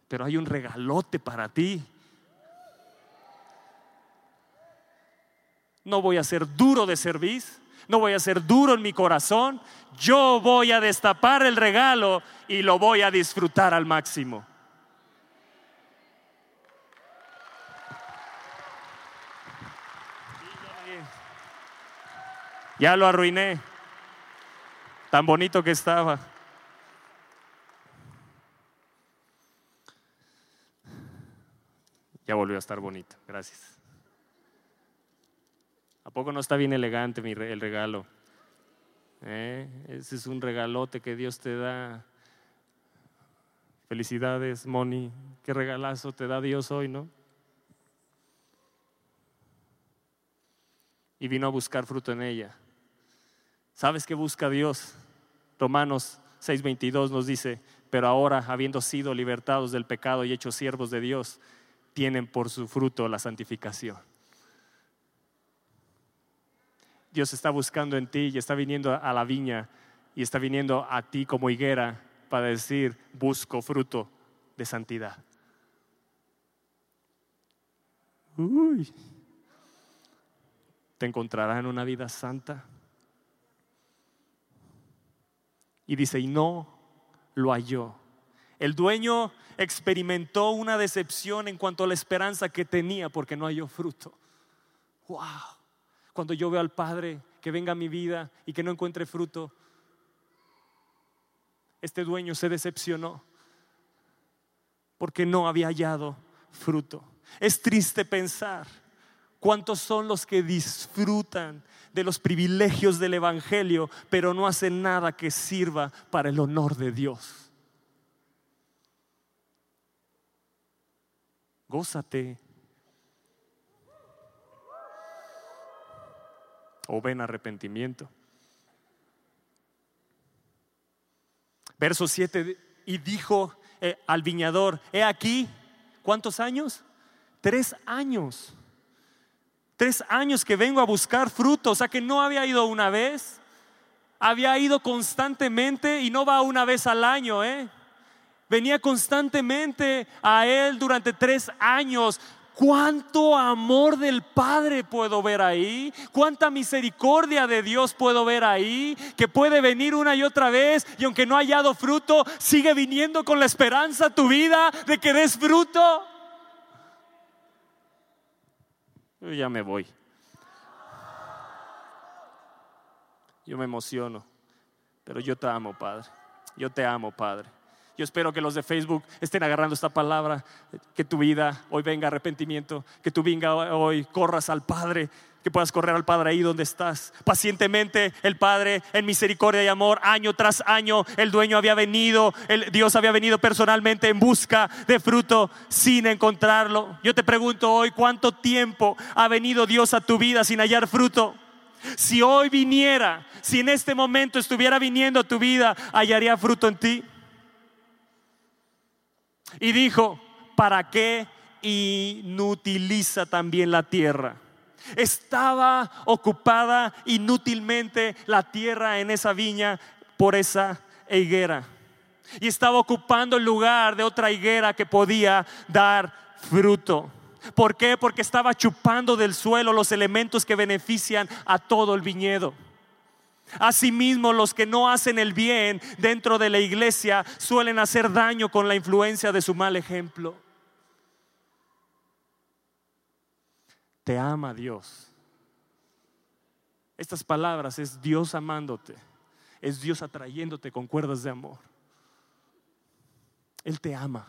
Speaker 2: pero hay un regalote para ti. No voy a ser duro de servicio, no voy a ser duro en mi corazón, yo voy a destapar el regalo y lo voy a disfrutar al máximo. Ya lo arruiné, tan bonito que estaba. Ya volvió a estar bonito, gracias. ¿A poco no está bien elegante el regalo? ¿Eh? Ese es un regalote que Dios te da. Felicidades, Moni. Qué regalazo te da Dios hoy, ¿no? Y vino a buscar fruto en ella. ¿Sabes qué busca Dios? Romanos 6:22 nos dice, pero ahora, habiendo sido libertados del pecado y hechos siervos de Dios, tienen por su fruto la santificación. Dios está buscando en ti y está viniendo a la viña y está viniendo a ti como higuera para decir, busco fruto de santidad. Uy. ¿Te encontrará en una vida santa? Y dice, y no lo halló. El dueño experimentó una decepción en cuanto a la esperanza que tenía porque no halló fruto. Wow. Cuando yo veo al Padre que venga a mi vida y que no encuentre fruto, este dueño se decepcionó porque no había hallado fruto. Es triste pensar cuántos son los que disfrutan de los privilegios del Evangelio, pero no hacen nada que sirva para el honor de Dios. Gózate. O ven arrepentimiento. Verso 7, y dijo eh, al viñador, he aquí, ¿cuántos años? Tres años. Tres años que vengo a buscar frutos, o sea que no había ido una vez, había ido constantemente y no va una vez al año, ¿eh? Venía constantemente a él durante tres años. ¿Cuánto amor del Padre puedo ver ahí? ¿Cuánta misericordia de Dios puedo ver ahí? Que puede venir una y otra vez y aunque no haya dado fruto, sigue viniendo con la esperanza a tu vida de que des fruto. Yo ya me voy. Yo me emociono, pero yo te amo, Padre. Yo te amo, Padre. Yo espero que los de Facebook estén agarrando esta palabra, que tu vida hoy venga arrepentimiento, que tu venga hoy corras al Padre, que puedas correr al Padre ahí donde estás. Pacientemente el Padre en misericordia y amor, año tras año, el dueño había venido, Dios había venido personalmente en busca de fruto sin encontrarlo. Yo te pregunto hoy, ¿cuánto tiempo ha venido Dios a tu vida sin hallar fruto? Si hoy viniera, si en este momento estuviera viniendo a tu vida, hallaría fruto en ti. Y dijo, ¿para qué inutiliza también la tierra? Estaba ocupada inútilmente la tierra en esa viña por esa higuera. Y estaba ocupando el lugar de otra higuera que podía dar fruto. ¿Por qué? Porque estaba chupando del suelo los elementos que benefician a todo el viñedo. Asimismo, los que no hacen el bien dentro de la iglesia suelen hacer daño con la influencia de su mal ejemplo. Te ama Dios. Estas palabras es Dios amándote, es Dios atrayéndote con cuerdas de amor. Él te ama.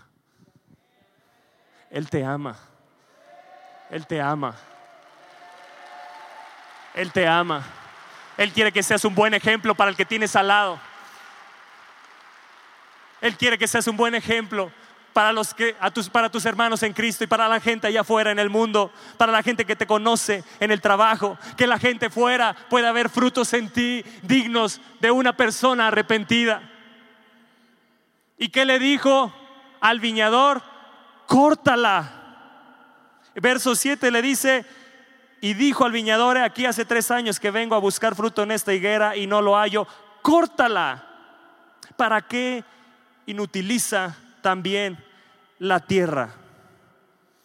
Speaker 2: Él te ama. Él te ama. Él te ama. Él quiere que seas un buen ejemplo para el que tienes al lado. Él quiere que seas un buen ejemplo para, los que, a tus, para tus hermanos en Cristo y para la gente allá afuera en el mundo, para la gente que te conoce en el trabajo, que la gente fuera pueda ver frutos en ti dignos de una persona arrepentida. ¿Y qué le dijo al viñador? Córtala. Verso 7 le dice, y dijo al viñador, aquí hace tres años que vengo a buscar fruto en esta higuera y no lo hallo, córtala. ¿Para qué inutiliza también la tierra?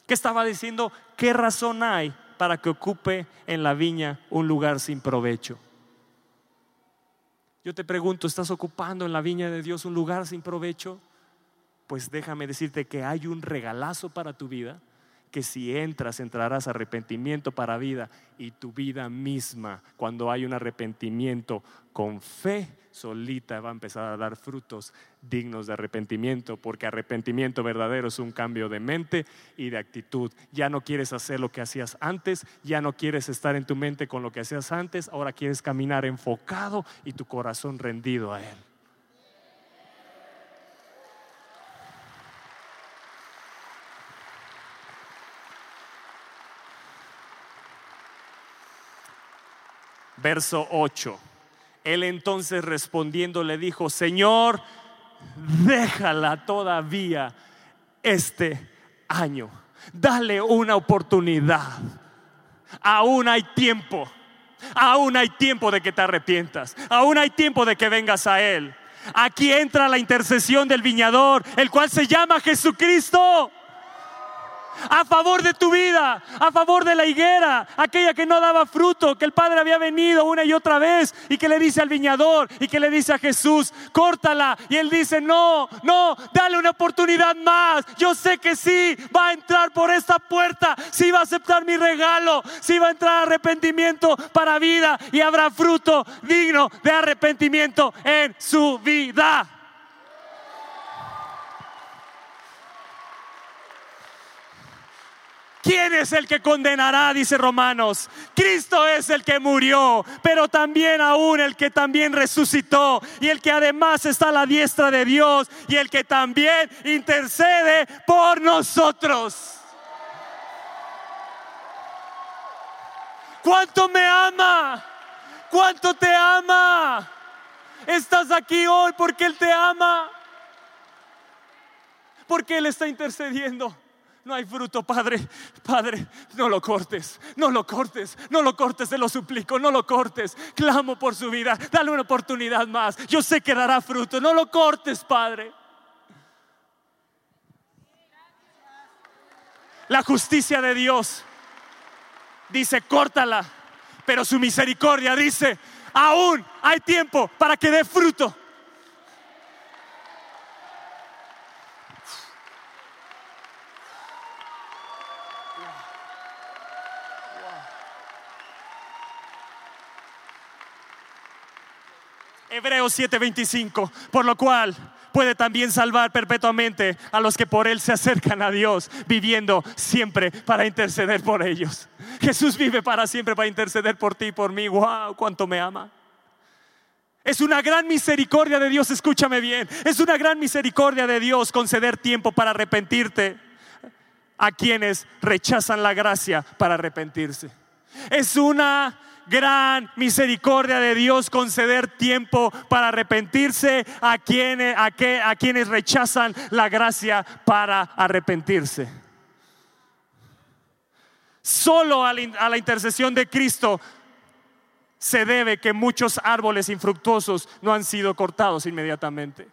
Speaker 2: ¿Qué estaba diciendo? ¿Qué razón hay para que ocupe en la viña un lugar sin provecho? Yo te pregunto, ¿estás ocupando en la viña de Dios un lugar sin provecho? Pues déjame decirte que hay un regalazo para tu vida que si entras entrarás arrepentimiento para vida y tu vida misma, cuando hay un arrepentimiento con fe solita, va a empezar a dar frutos dignos de arrepentimiento, porque arrepentimiento verdadero es un cambio de mente y de actitud. Ya no quieres hacer lo que hacías antes, ya no quieres estar en tu mente con lo que hacías antes, ahora quieres caminar enfocado y tu corazón rendido a Él. Verso 8. Él entonces respondiendo le dijo, Señor, déjala todavía este año. Dale una oportunidad. Aún hay tiempo. Aún hay tiempo de que te arrepientas. Aún hay tiempo de que vengas a Él. Aquí entra la intercesión del viñador, el cual se llama Jesucristo a favor de tu vida, a favor de la higuera, aquella que no daba fruto, que el Padre había venido una y otra vez y que le dice al viñador y que le dice a Jesús, córtala. Y él dice, no, no, dale una oportunidad más. Yo sé que sí, va a entrar por esta puerta, sí va a aceptar mi regalo, sí va a entrar arrepentimiento para vida y habrá fruto digno de arrepentimiento en su vida. ¿Quién es el que condenará? Dice Romanos. Cristo es el que murió, pero también aún el que también resucitó y el que además está a la diestra de Dios y el que también intercede por nosotros. ¿Cuánto me ama? ¿Cuánto te ama? Estás aquí hoy porque Él te ama. Porque Él está intercediendo no hay fruto, Padre, Padre, no lo cortes, no lo cortes, no lo cortes, te lo suplico, no lo cortes. Clamo por su vida, dale una oportunidad más. Yo sé que dará fruto, no lo cortes, Padre. La justicia de Dios dice, córtala, pero su misericordia dice, aún hay tiempo para que dé fruto. Hebreos 7:25, por lo cual puede también salvar perpetuamente a los que por Él se acercan a Dios, viviendo siempre para interceder por ellos. Jesús vive para siempre para interceder por ti y por mí. ¡Wow! ¡Cuánto me ama! Es una gran misericordia de Dios, escúchame bien. Es una gran misericordia de Dios conceder tiempo para arrepentirte a quienes rechazan la gracia para arrepentirse. Es una gran misericordia de Dios conceder tiempo para arrepentirse a quienes, a, a quienes rechazan la gracia para arrepentirse. Solo a la, intercesión de Cristo se debe que muchos árboles infructuosos no han sido cortados inmediatamente.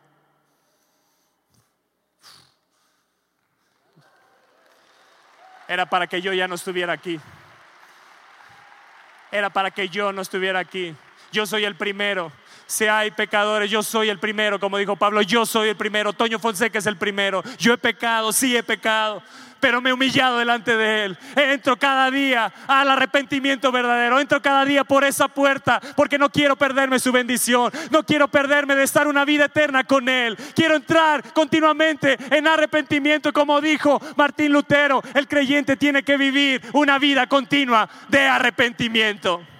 Speaker 2: Era para que yo ya no estuviera aquí era para que yo no estuviera aquí. Yo soy el primero. Si hay pecadores, yo soy el primero, como dijo Pablo, yo soy el primero. Toño Fonseca es el primero. Yo he pecado, sí he pecado, pero me he humillado delante de Él. Entro cada día al arrepentimiento verdadero. Entro cada día por esa puerta porque no quiero perderme su bendición. No quiero perderme de estar una vida eterna con Él. Quiero entrar continuamente en arrepentimiento, como dijo Martín Lutero. El creyente tiene que vivir una vida continua de arrepentimiento.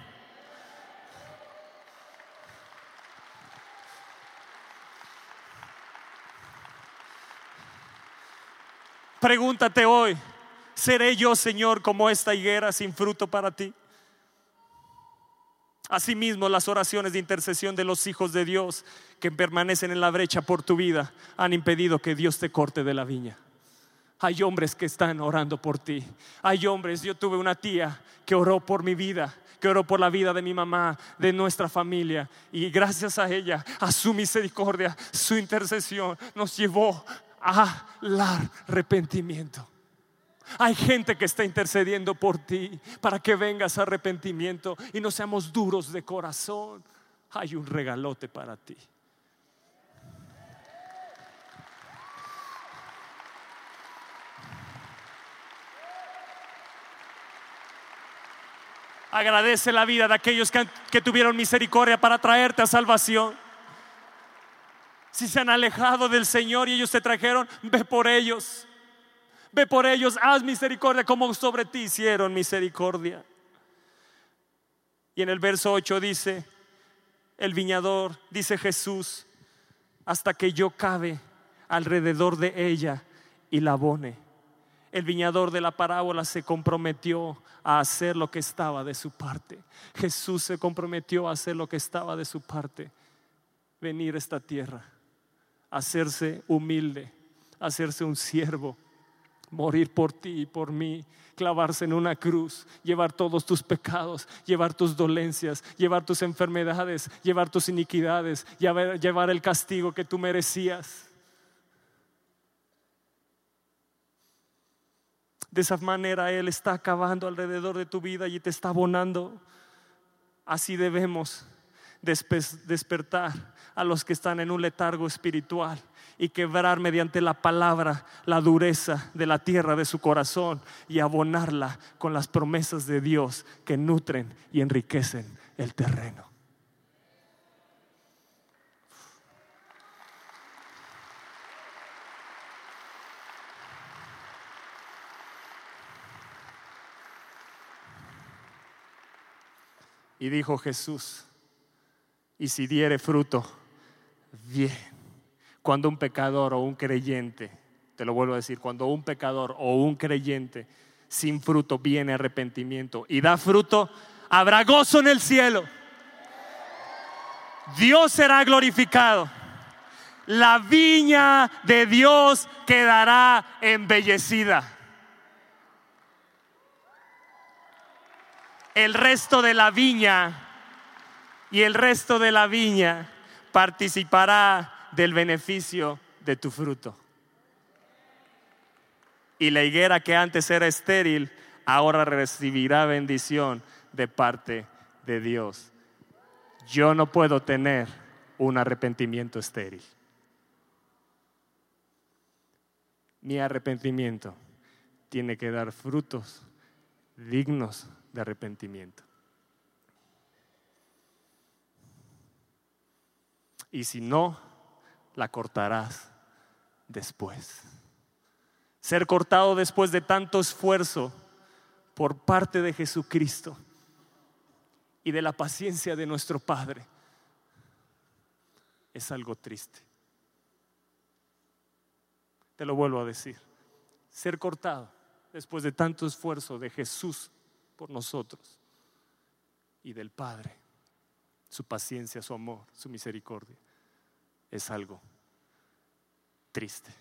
Speaker 2: Pregúntate hoy, ¿seré yo, Señor, como esta higuera sin fruto para ti? Asimismo, las oraciones de intercesión de los hijos de Dios que permanecen en la brecha por tu vida han impedido que Dios te corte de la viña. Hay hombres que están orando por ti. Hay hombres, yo tuve una tía que oró por mi vida, que oró por la vida de mi mamá, de nuestra familia. Y gracias a ella, a su misericordia, su intercesión, nos llevó al arrepentimiento. Hay gente que está intercediendo por ti para que vengas a arrepentimiento y no seamos duros de corazón. Hay un regalote para ti. Agradece la vida de aquellos que, que tuvieron misericordia para traerte a salvación. Si se han alejado del Señor y ellos te trajeron, ve por ellos. Ve por ellos, haz misericordia como sobre ti hicieron misericordia. Y en el verso 8 dice, el viñador, dice Jesús, hasta que yo cabe alrededor de ella y la abone. El viñador de la parábola se comprometió a hacer lo que estaba de su parte. Jesús se comprometió a hacer lo que estaba de su parte. Venir a esta tierra hacerse humilde, hacerse un siervo, morir por ti y por mí, clavarse en una cruz, llevar todos tus pecados, llevar tus dolencias, llevar tus enfermedades, llevar tus iniquidades, llevar, el castigo que tú merecías. De esa manera Él está acabando alrededor de tu vida y te está abonando. Así debemos despertar a los que están en un letargo espiritual y quebrar mediante la palabra la dureza de la tierra de su corazón y abonarla con las promesas de Dios que nutren y enriquecen el terreno. Y dijo Jesús, y si diere fruto, bien. Cuando un pecador o un creyente, te lo vuelvo a decir, cuando un pecador o un creyente sin fruto viene arrepentimiento y da fruto, habrá gozo en el cielo. Dios será glorificado. La viña de Dios quedará embellecida. El resto de la viña y el resto de la viña participará del beneficio de tu fruto. Y la higuera que antes era estéril, ahora recibirá bendición de parte de Dios. Yo no puedo tener un arrepentimiento estéril. Mi arrepentimiento tiene que dar frutos dignos de arrepentimiento. Y si no, la cortarás después. Ser cortado después de tanto esfuerzo por parte de Jesucristo y de la paciencia de nuestro Padre es algo triste. Te lo vuelvo a decir. Ser cortado después de tanto esfuerzo de Jesús por nosotros y del Padre su paciencia, su amor, su misericordia, es algo triste.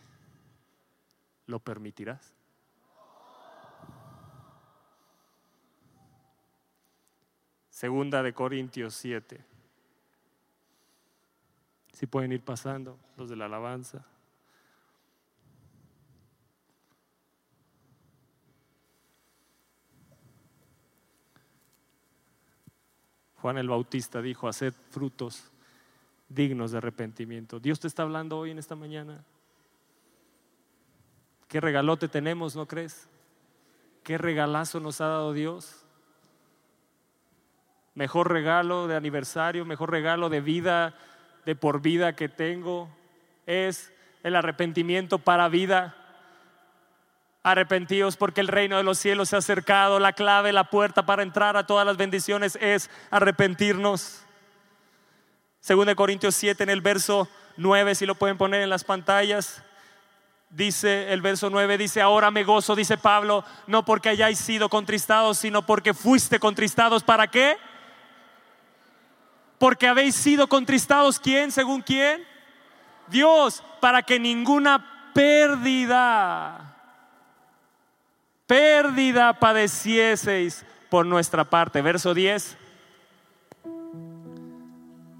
Speaker 2: ¿Lo permitirás? Segunda de Corintios 7. Si pueden ir pasando los de la alabanza. Juan el Bautista dijo, haced frutos dignos de arrepentimiento. Dios te está hablando hoy en esta mañana. Qué regalote tenemos, ¿no crees? Qué regalazo nos ha dado Dios. Mejor regalo de aniversario, mejor regalo de vida, de por vida que tengo, es el arrepentimiento para vida. Arrepentidos porque el reino de los cielos se ha acercado. La clave, la puerta para entrar a todas las bendiciones es arrepentirnos. Según de Corintios 7 en el verso 9, si lo pueden poner en las pantallas. Dice el verso 9, dice, ahora me gozo, dice Pablo, no porque hayáis sido contristados, sino porque fuiste contristados. ¿Para qué? Porque habéis sido contristados, ¿quién? ¿Según quién? Dios, para que ninguna pérdida pérdida padecieseis por nuestra parte. Verso 10.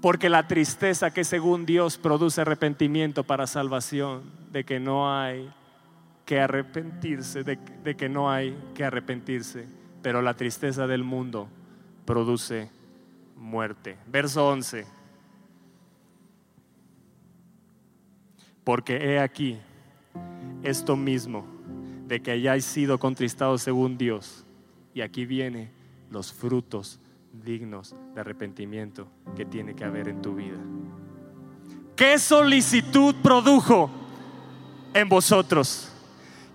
Speaker 2: Porque la tristeza que según Dios produce arrepentimiento para salvación, de que no hay que arrepentirse, de, de que no hay que arrepentirse, pero la tristeza del mundo produce muerte. Verso 11. Porque he aquí esto mismo de que hayáis sido contristados según Dios. Y aquí viene los frutos dignos de arrepentimiento que tiene que haber en tu vida. ¿Qué solicitud produjo en vosotros?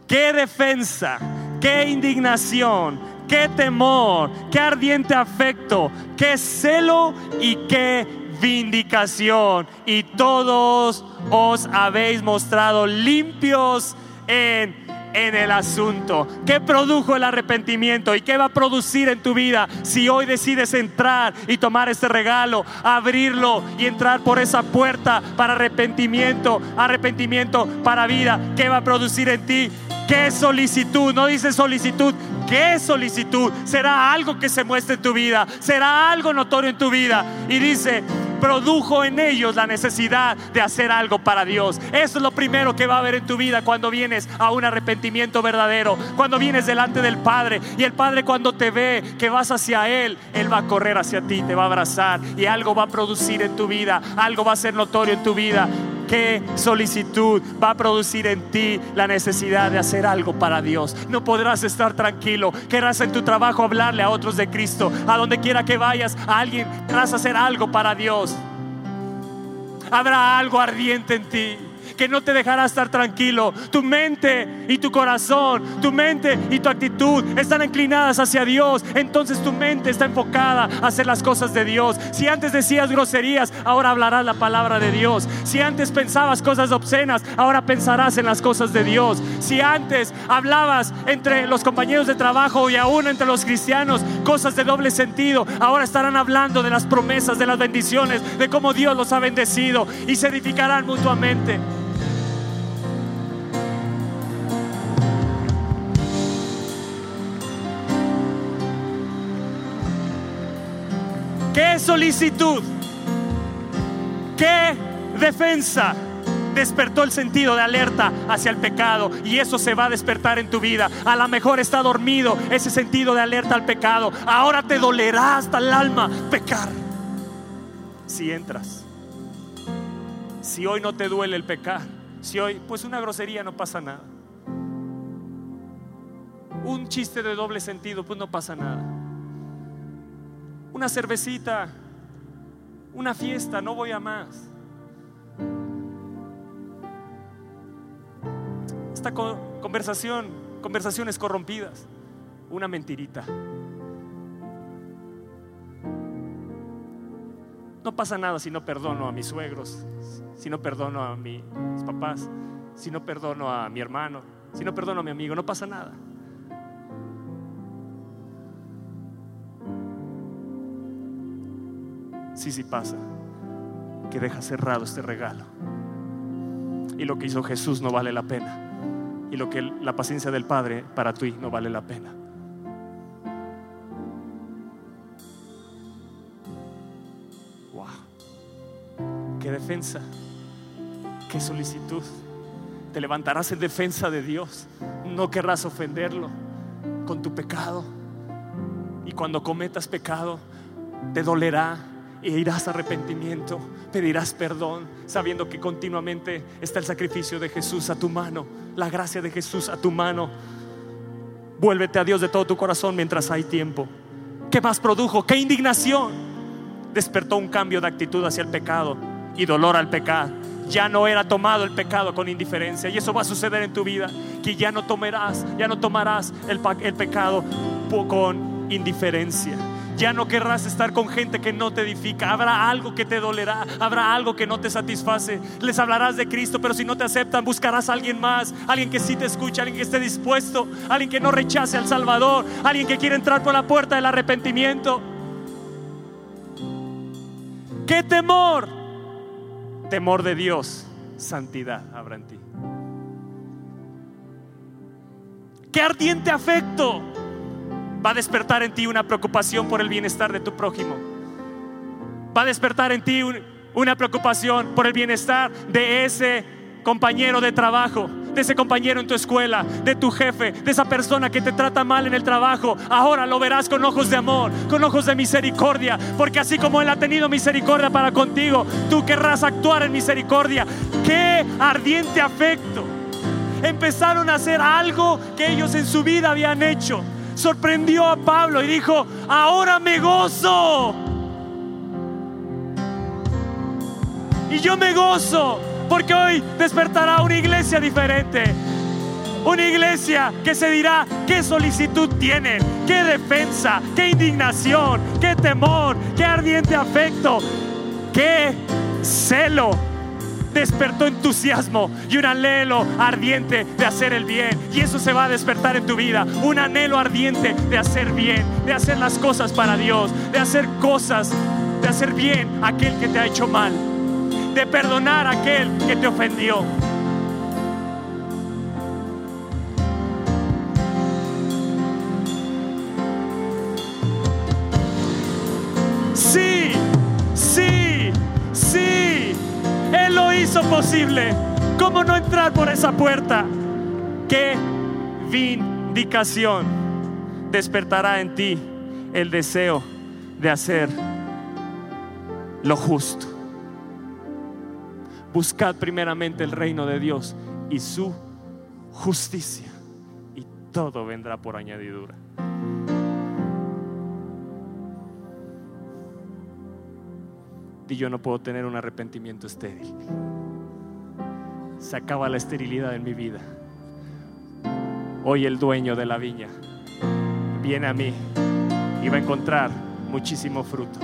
Speaker 2: ¿Qué defensa? ¿Qué indignación? ¿Qué temor? ¿Qué ardiente afecto? ¿Qué celo y qué vindicación? Y todos os habéis mostrado limpios en en el asunto. ¿Qué produjo el arrepentimiento y qué va a producir en tu vida si hoy decides entrar y tomar este regalo, abrirlo y entrar por esa puerta para arrepentimiento, arrepentimiento para vida? ¿Qué va a producir en ti? ¿Qué solicitud? No dice solicitud. ¿Qué solicitud? Será algo que se muestre en tu vida. Será algo notorio en tu vida. Y dice, produjo en ellos la necesidad de hacer algo para Dios. Eso es lo primero que va a haber en tu vida cuando vienes a un arrepentimiento verdadero, cuando vienes delante del Padre. Y el Padre cuando te ve que vas hacia Él, Él va a correr hacia ti, te va a abrazar y algo va a producir en tu vida, algo va a ser notorio en tu vida qué solicitud va a producir en ti la necesidad de hacer algo para Dios. No podrás estar tranquilo. Querrás en tu trabajo hablarle a otros de Cristo. A donde quiera que vayas, a alguien querrás hacer algo para Dios. Habrá algo ardiente en ti que no te dejará estar tranquilo. Tu mente y tu corazón, tu mente y tu actitud están inclinadas hacia Dios. Entonces tu mente está enfocada a hacer las cosas de Dios. Si antes decías groserías, ahora hablarás la palabra de Dios. Si antes pensabas cosas obscenas, ahora pensarás en las cosas de Dios. Si antes hablabas entre los compañeros de trabajo y aún entre los cristianos cosas de doble sentido, ahora estarán hablando de las promesas, de las bendiciones, de cómo Dios los ha bendecido y se edificarán mutuamente. ¿Qué solicitud? ¿Qué defensa? despertó el sentido de alerta hacia el pecado y eso se va a despertar en tu vida. A lo mejor está dormido ese sentido de alerta al pecado. Ahora te dolerá hasta el alma pecar. Si entras, si hoy no te duele el pecar, si hoy, pues una grosería no pasa nada. Un chiste de doble sentido, pues no pasa nada una cervecita, una fiesta, no voy a más. Esta conversación, conversaciones corrompidas, una mentirita. No pasa nada si no perdono a mis suegros, si no perdono a mis papás, si no perdono a mi hermano, si no perdono a mi amigo, no pasa nada. Sí, sí pasa. Que deja cerrado este regalo. Y lo que hizo Jesús no vale la pena. Y lo que la paciencia del Padre para ti no vale la pena. Wow. Qué defensa. Qué solicitud. Te levantarás en defensa de Dios. No querrás ofenderlo con tu pecado. Y cuando cometas pecado, te dolerá e irás a arrepentimiento, pedirás perdón, sabiendo que continuamente está el sacrificio de Jesús a tu mano, la gracia de Jesús a tu mano. Vuélvete a Dios de todo tu corazón mientras hay tiempo. ¿Qué más produjo? ¿Qué indignación? Despertó un cambio de actitud hacia el pecado y dolor al pecado. Ya no era tomado el pecado con indiferencia. Y eso va a suceder en tu vida. Que ya no tomarás, ya no tomarás el, el pecado con indiferencia ya no querrás estar con gente que no te edifica. Habrá algo que te dolerá, habrá algo que no te satisface. Les hablarás de Cristo, pero si no te aceptan, buscarás a alguien más, alguien que sí te escuche, alguien que esté dispuesto, alguien que no rechace al Salvador, alguien que quiere entrar por la puerta del arrepentimiento. ¿Qué temor? Temor de Dios, santidad habrá en ti. Qué ardiente afecto va a despertar en ti una preocupación por el bienestar de tu prójimo. Va a despertar en ti una preocupación por el bienestar de ese compañero de trabajo, de ese compañero en tu escuela, de tu jefe, de esa persona que te trata mal en el trabajo. Ahora lo verás con ojos de amor, con ojos de misericordia, porque así como Él ha tenido misericordia para contigo, tú querrás actuar en misericordia. Qué ardiente afecto. Empezaron a hacer algo que ellos en su vida habían hecho sorprendió a Pablo y dijo, ahora me gozo. Y yo me gozo porque hoy despertará una iglesia diferente. Una iglesia que se dirá qué solicitud tienen, qué defensa, qué indignación, qué temor, qué ardiente afecto, qué celo despertó entusiasmo y un anhelo ardiente de hacer el bien. Y eso se va a despertar en tu vida. Un anhelo ardiente de hacer bien, de hacer las cosas para Dios, de hacer cosas, de hacer bien a aquel que te ha hecho mal, de perdonar a aquel que te ofendió. Posible? ¿Cómo no entrar por esa puerta? ¿Qué vindicación despertará en ti el deseo de hacer lo justo? Buscad primeramente el reino de Dios y su justicia y todo vendrá por añadidura. Y yo no puedo tener un arrepentimiento estéril. Se acaba la esterilidad en mi vida. Hoy el dueño de la viña viene a mí y va a encontrar muchísimo fruto.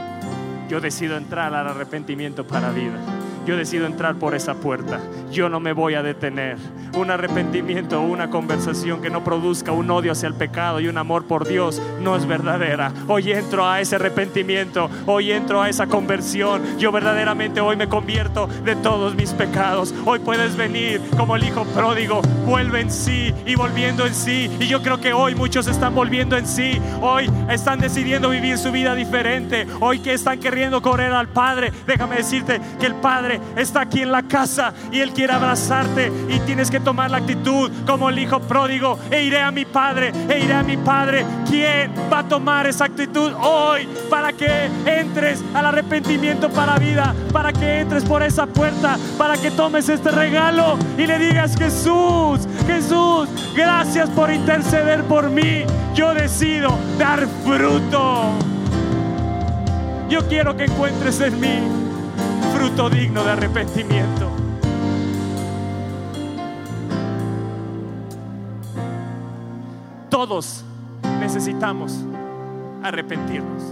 Speaker 2: Yo decido entrar al arrepentimiento para vida. Yo decido entrar por esa puerta. Yo no me voy a detener. Un arrepentimiento o una conversación que no produzca un odio hacia el pecado y un amor por Dios no es verdadera. Hoy entro a ese arrepentimiento. Hoy entro a esa conversión. Yo verdaderamente hoy me convierto de todos mis pecados. Hoy puedes venir como el hijo pródigo. Vuelve en sí y volviendo en sí. Y yo creo que hoy muchos están volviendo en sí. Hoy están decidiendo vivir su vida diferente. Hoy que están queriendo correr al Padre. Déjame decirte que el Padre está aquí en la casa y Él quiere abrazarte y tienes que tomar la actitud como el hijo pródigo e iré a mi Padre, e iré a mi Padre. ¿Quién va a tomar esa actitud hoy para que entres al arrepentimiento para vida, para que entres por esa puerta, para que tomes este regalo y le digas Jesús, Jesús, gracias por interceder por mí. Yo decido dar fruto. Yo quiero que encuentres en mí fruto digno de arrepentimiento. Todos necesitamos arrepentirnos.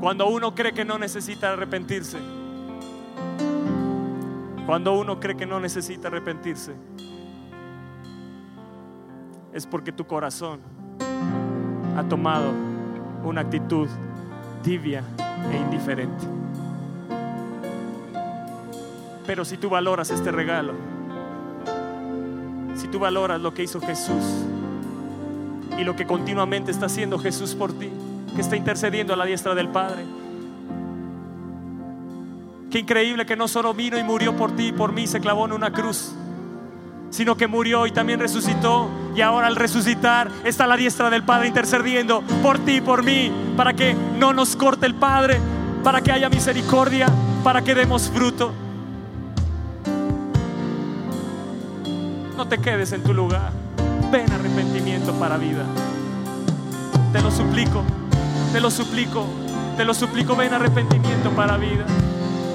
Speaker 2: Cuando uno cree que no necesita arrepentirse, cuando uno cree que no necesita arrepentirse, es porque tu corazón ha tomado una actitud tibia e indiferente. Pero si tú valoras este regalo, si tú valoras lo que hizo Jesús y lo que continuamente está haciendo Jesús por ti, que está intercediendo a la diestra del Padre, qué increíble que no solo vino y murió por ti y por mí, se clavó en una cruz, sino que murió y también resucitó. Y ahora al resucitar está la diestra del Padre intercediendo por ti y por mí, para que no nos corte el Padre, para que haya misericordia, para que demos fruto. No te quedes en tu lugar. Ven arrepentimiento para vida. Te lo suplico, te lo suplico, te lo suplico, ven arrepentimiento para vida.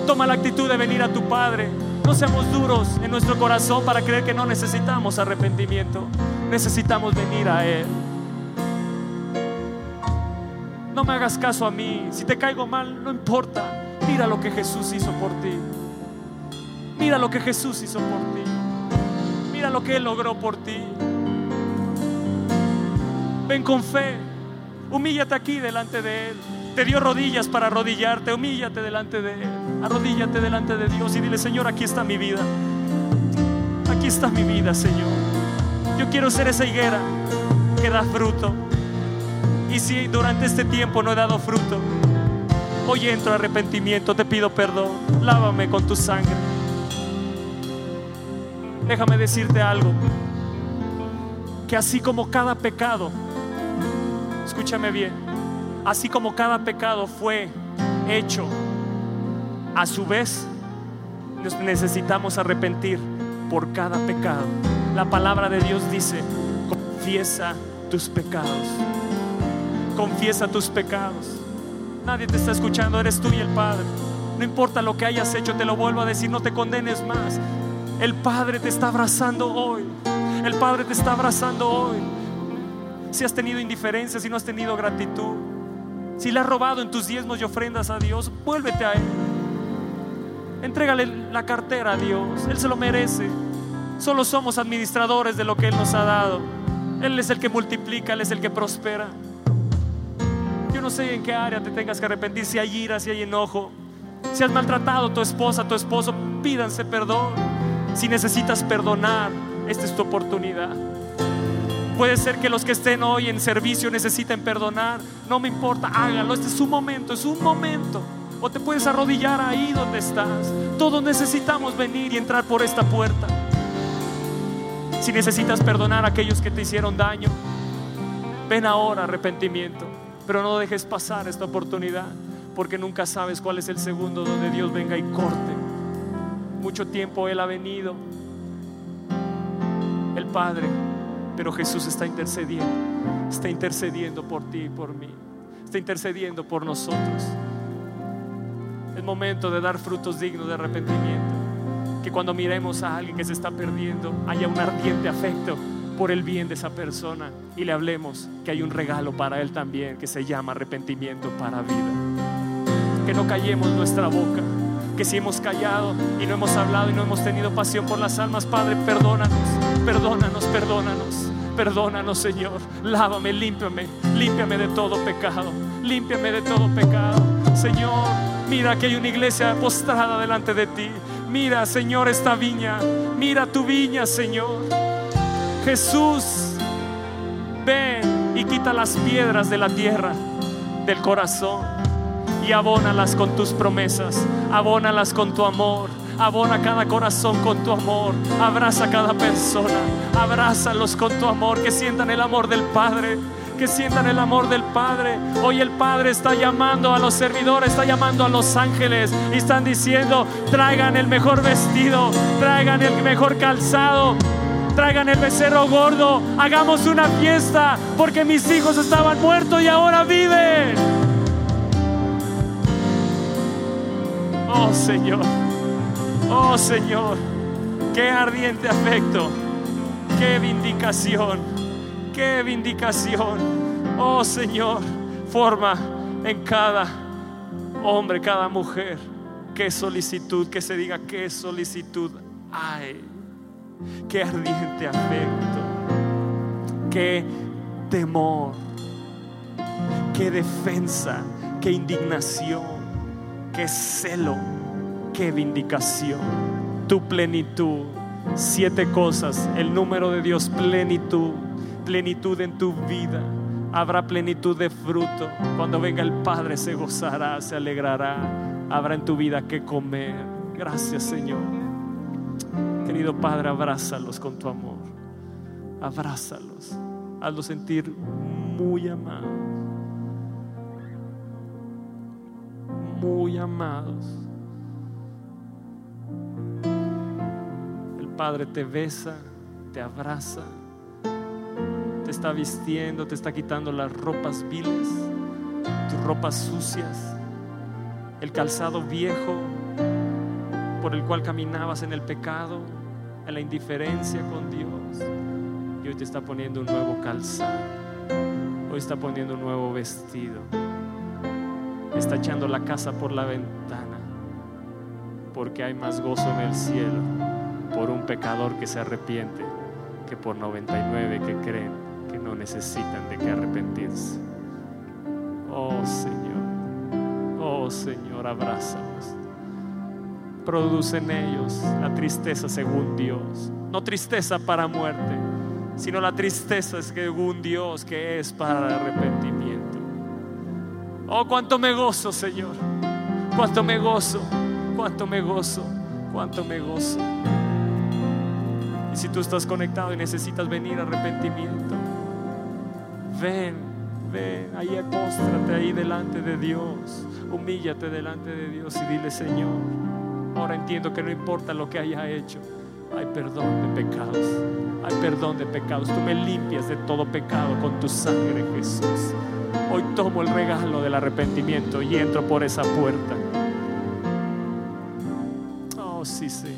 Speaker 2: Toma la actitud de venir a tu Padre. No seamos duros en nuestro corazón para creer que no necesitamos arrepentimiento. Necesitamos venir a Él. No me hagas caso a mí. Si te caigo mal, no importa. Mira lo que Jesús hizo por ti. Mira lo que Jesús hizo por ti. Lo que Él logró por ti. Ven con fe. Humíllate aquí delante de Él. Te dio rodillas para arrodillarte. Humíllate delante de Él. Arrodíllate delante de Dios y dile, Señor, aquí está mi vida. Aquí está mi vida, Señor. Yo quiero ser esa higuera que da fruto. Y si durante este tiempo no he dado fruto, hoy entro arrepentimiento, te pido perdón. Lávame con tu sangre. Déjame decirte algo. Que así como cada pecado, escúchame bien, así como cada pecado fue hecho, a su vez nos necesitamos arrepentir por cada pecado. La palabra de Dios dice, confiesa tus pecados. Confiesa tus pecados. Nadie te está escuchando, eres tú y el Padre. No importa lo que hayas hecho, te lo vuelvo a decir, no te condenes más. El Padre te está abrazando hoy. El Padre te está abrazando hoy. Si has tenido indiferencia, si no has tenido gratitud, si le has robado en tus diezmos y ofrendas a Dios, vuélvete a Él. Entrégale la cartera a Dios. Él se lo merece. Solo somos administradores de lo que Él nos ha dado. Él es el que multiplica, Él es el que prospera. Yo no sé en qué área te tengas que arrepentir, si hay ira, si hay enojo, si has maltratado a tu esposa, a tu esposo, pídanse perdón. Si necesitas perdonar, esta es tu oportunidad. Puede ser que los que estén hoy en servicio necesiten perdonar. No me importa, hágalo. Este es su momento, es un momento. O te puedes arrodillar ahí donde estás. Todos necesitamos venir y entrar por esta puerta. Si necesitas perdonar a aquellos que te hicieron daño, ven ahora arrepentimiento. Pero no dejes pasar esta oportunidad, porque nunca sabes cuál es el segundo donde Dios venga y corte. Mucho tiempo Él ha venido, el Padre, pero Jesús está intercediendo, está intercediendo por ti y por mí, está intercediendo por nosotros. Es momento de dar frutos dignos de arrepentimiento que cuando miremos a alguien que se está perdiendo haya un ardiente afecto por el bien de esa persona y le hablemos que hay un regalo para él también que se llama arrepentimiento para vida. Que no callemos nuestra boca, que si hemos callado y no hemos hablado y no hemos tenido pasión por las almas, Padre, perdónanos, perdónanos, perdónanos. Perdónanos, Señor. Lávame, límpiame, límpiame de todo pecado. Límpiame de todo pecado. Señor, mira que hay una iglesia postrada delante de ti. Mira, Señor, esta viña. Mira tu viña, Señor. Jesús, ven y quita las piedras de la tierra, del corazón, y abónalas con tus promesas, abónalas con tu amor. Abona cada corazón con tu amor. Abraza cada persona. Abrázalos con tu amor. Que sientan el amor del Padre que sientan el amor del Padre. Hoy el Padre está llamando a los servidores, está llamando a los ángeles y están diciendo, traigan el mejor vestido, traigan el mejor calzado. Traigan el becerro gordo, hagamos una fiesta, porque mis hijos estaban muertos y ahora viven. Oh Señor, oh Señor, qué ardiente afecto, qué vindicación. Qué vindicación. Oh Señor, forma en cada hombre, cada mujer, qué solicitud, que se diga qué solicitud hay, qué ardiente afecto, qué temor, qué defensa, qué indignación, qué celo, qué vindicación, tu plenitud. Siete cosas, el número de Dios, plenitud plenitud en tu vida. Habrá plenitud de fruto. Cuando venga el Padre se gozará, se alegrará. Habrá en tu vida que comer. Gracias Señor. Querido Padre, abrázalos con tu amor. Abrázalos. Hazlos sentir muy amados. Muy amados. El Padre te besa, te abraza te está vistiendo, te está quitando las ropas viles, tus ropas sucias, el calzado viejo por el cual caminabas en el pecado, en la indiferencia con Dios. Y hoy te está poniendo un nuevo calzado, hoy está poniendo un nuevo vestido, está echando la casa por la ventana, porque hay más gozo en el cielo por un pecador que se arrepiente que por 99 que creen no necesitan de que arrepentirse. Oh Señor, oh Señor, abrázanos. Produce en ellos la tristeza según Dios. No tristeza para muerte, sino la tristeza según Dios que es para arrepentimiento. Oh, cuánto me gozo, Señor. Cuánto me gozo, cuánto me gozo, cuánto me gozo. Y si tú estás conectado y necesitas venir a arrepentimiento, Ven, ven, ahí apóstrate ahí delante de Dios. Humíllate delante de Dios y dile, Señor, ahora entiendo que no importa lo que haya hecho, hay perdón de pecados. Hay perdón de pecados. Tú me limpias de todo pecado con tu sangre, Jesús. Hoy tomo el regalo del arrepentimiento y entro por esa puerta. Oh, sí, Señor.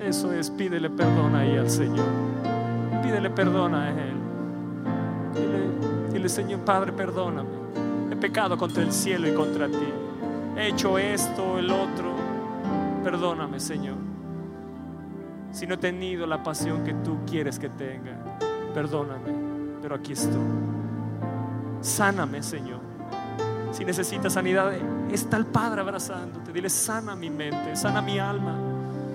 Speaker 2: Eso es, pídele perdón ahí al Señor. Pídele perdón a Él. Dile, Señor Padre, perdóname. He pecado contra el cielo y contra ti. He hecho esto, el otro. Perdóname, Señor. Si no he tenido la pasión que tú quieres que tenga, perdóname. Pero aquí estoy. Sáname, Señor. Si necesitas sanidad, está el Padre abrazándote. Dile, sana mi mente, sana mi alma.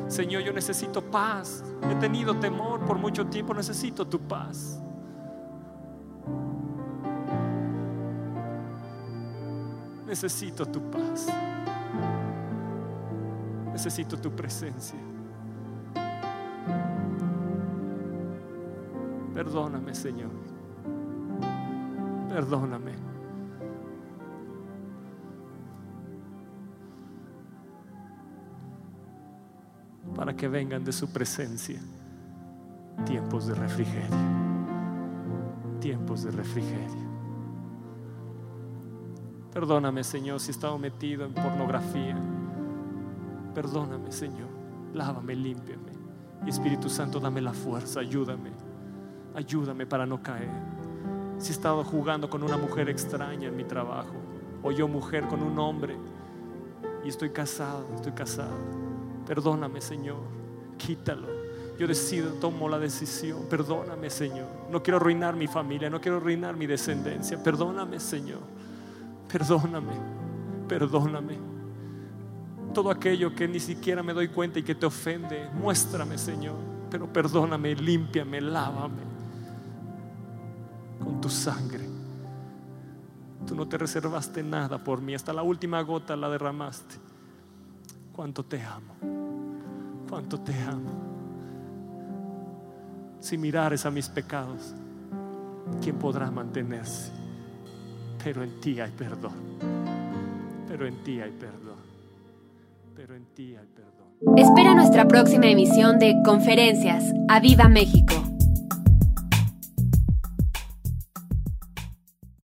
Speaker 2: Señor, yo necesito paz. He tenido temor por mucho tiempo, necesito tu paz. Necesito tu paz. Necesito tu presencia. Perdóname, Señor. Perdóname. Para que vengan de su presencia tiempos de refrigerio. Tiempos de refrigerio. Perdóname, Señor, si he estado metido en pornografía. Perdóname, Señor. Lávame, límpiame. Espíritu Santo, dame la fuerza, ayúdame. Ayúdame para no caer. Si he estado jugando con una mujer extraña en mi trabajo, o yo mujer con un hombre, y estoy casado, estoy casado. Perdóname, Señor. Quítalo. Yo decido, tomo la decisión. Perdóname, Señor. No quiero arruinar mi familia, no quiero arruinar mi descendencia. Perdóname, Señor. Perdóname, perdóname. Todo aquello que ni siquiera me doy cuenta y que te ofende, muéstrame, Señor. Pero perdóname, límpiame, lávame con tu sangre. Tú no te reservaste nada por mí, hasta la última gota la derramaste. Cuánto te amo, cuánto te amo. Si mirares a mis pecados, ¿quién podrá mantenerse? pero en ti hay perdón. Pero en ti hay perdón. Pero en ti hay perdón.
Speaker 1: Espera nuestra próxima emisión de Conferencias. ¡A Viva México!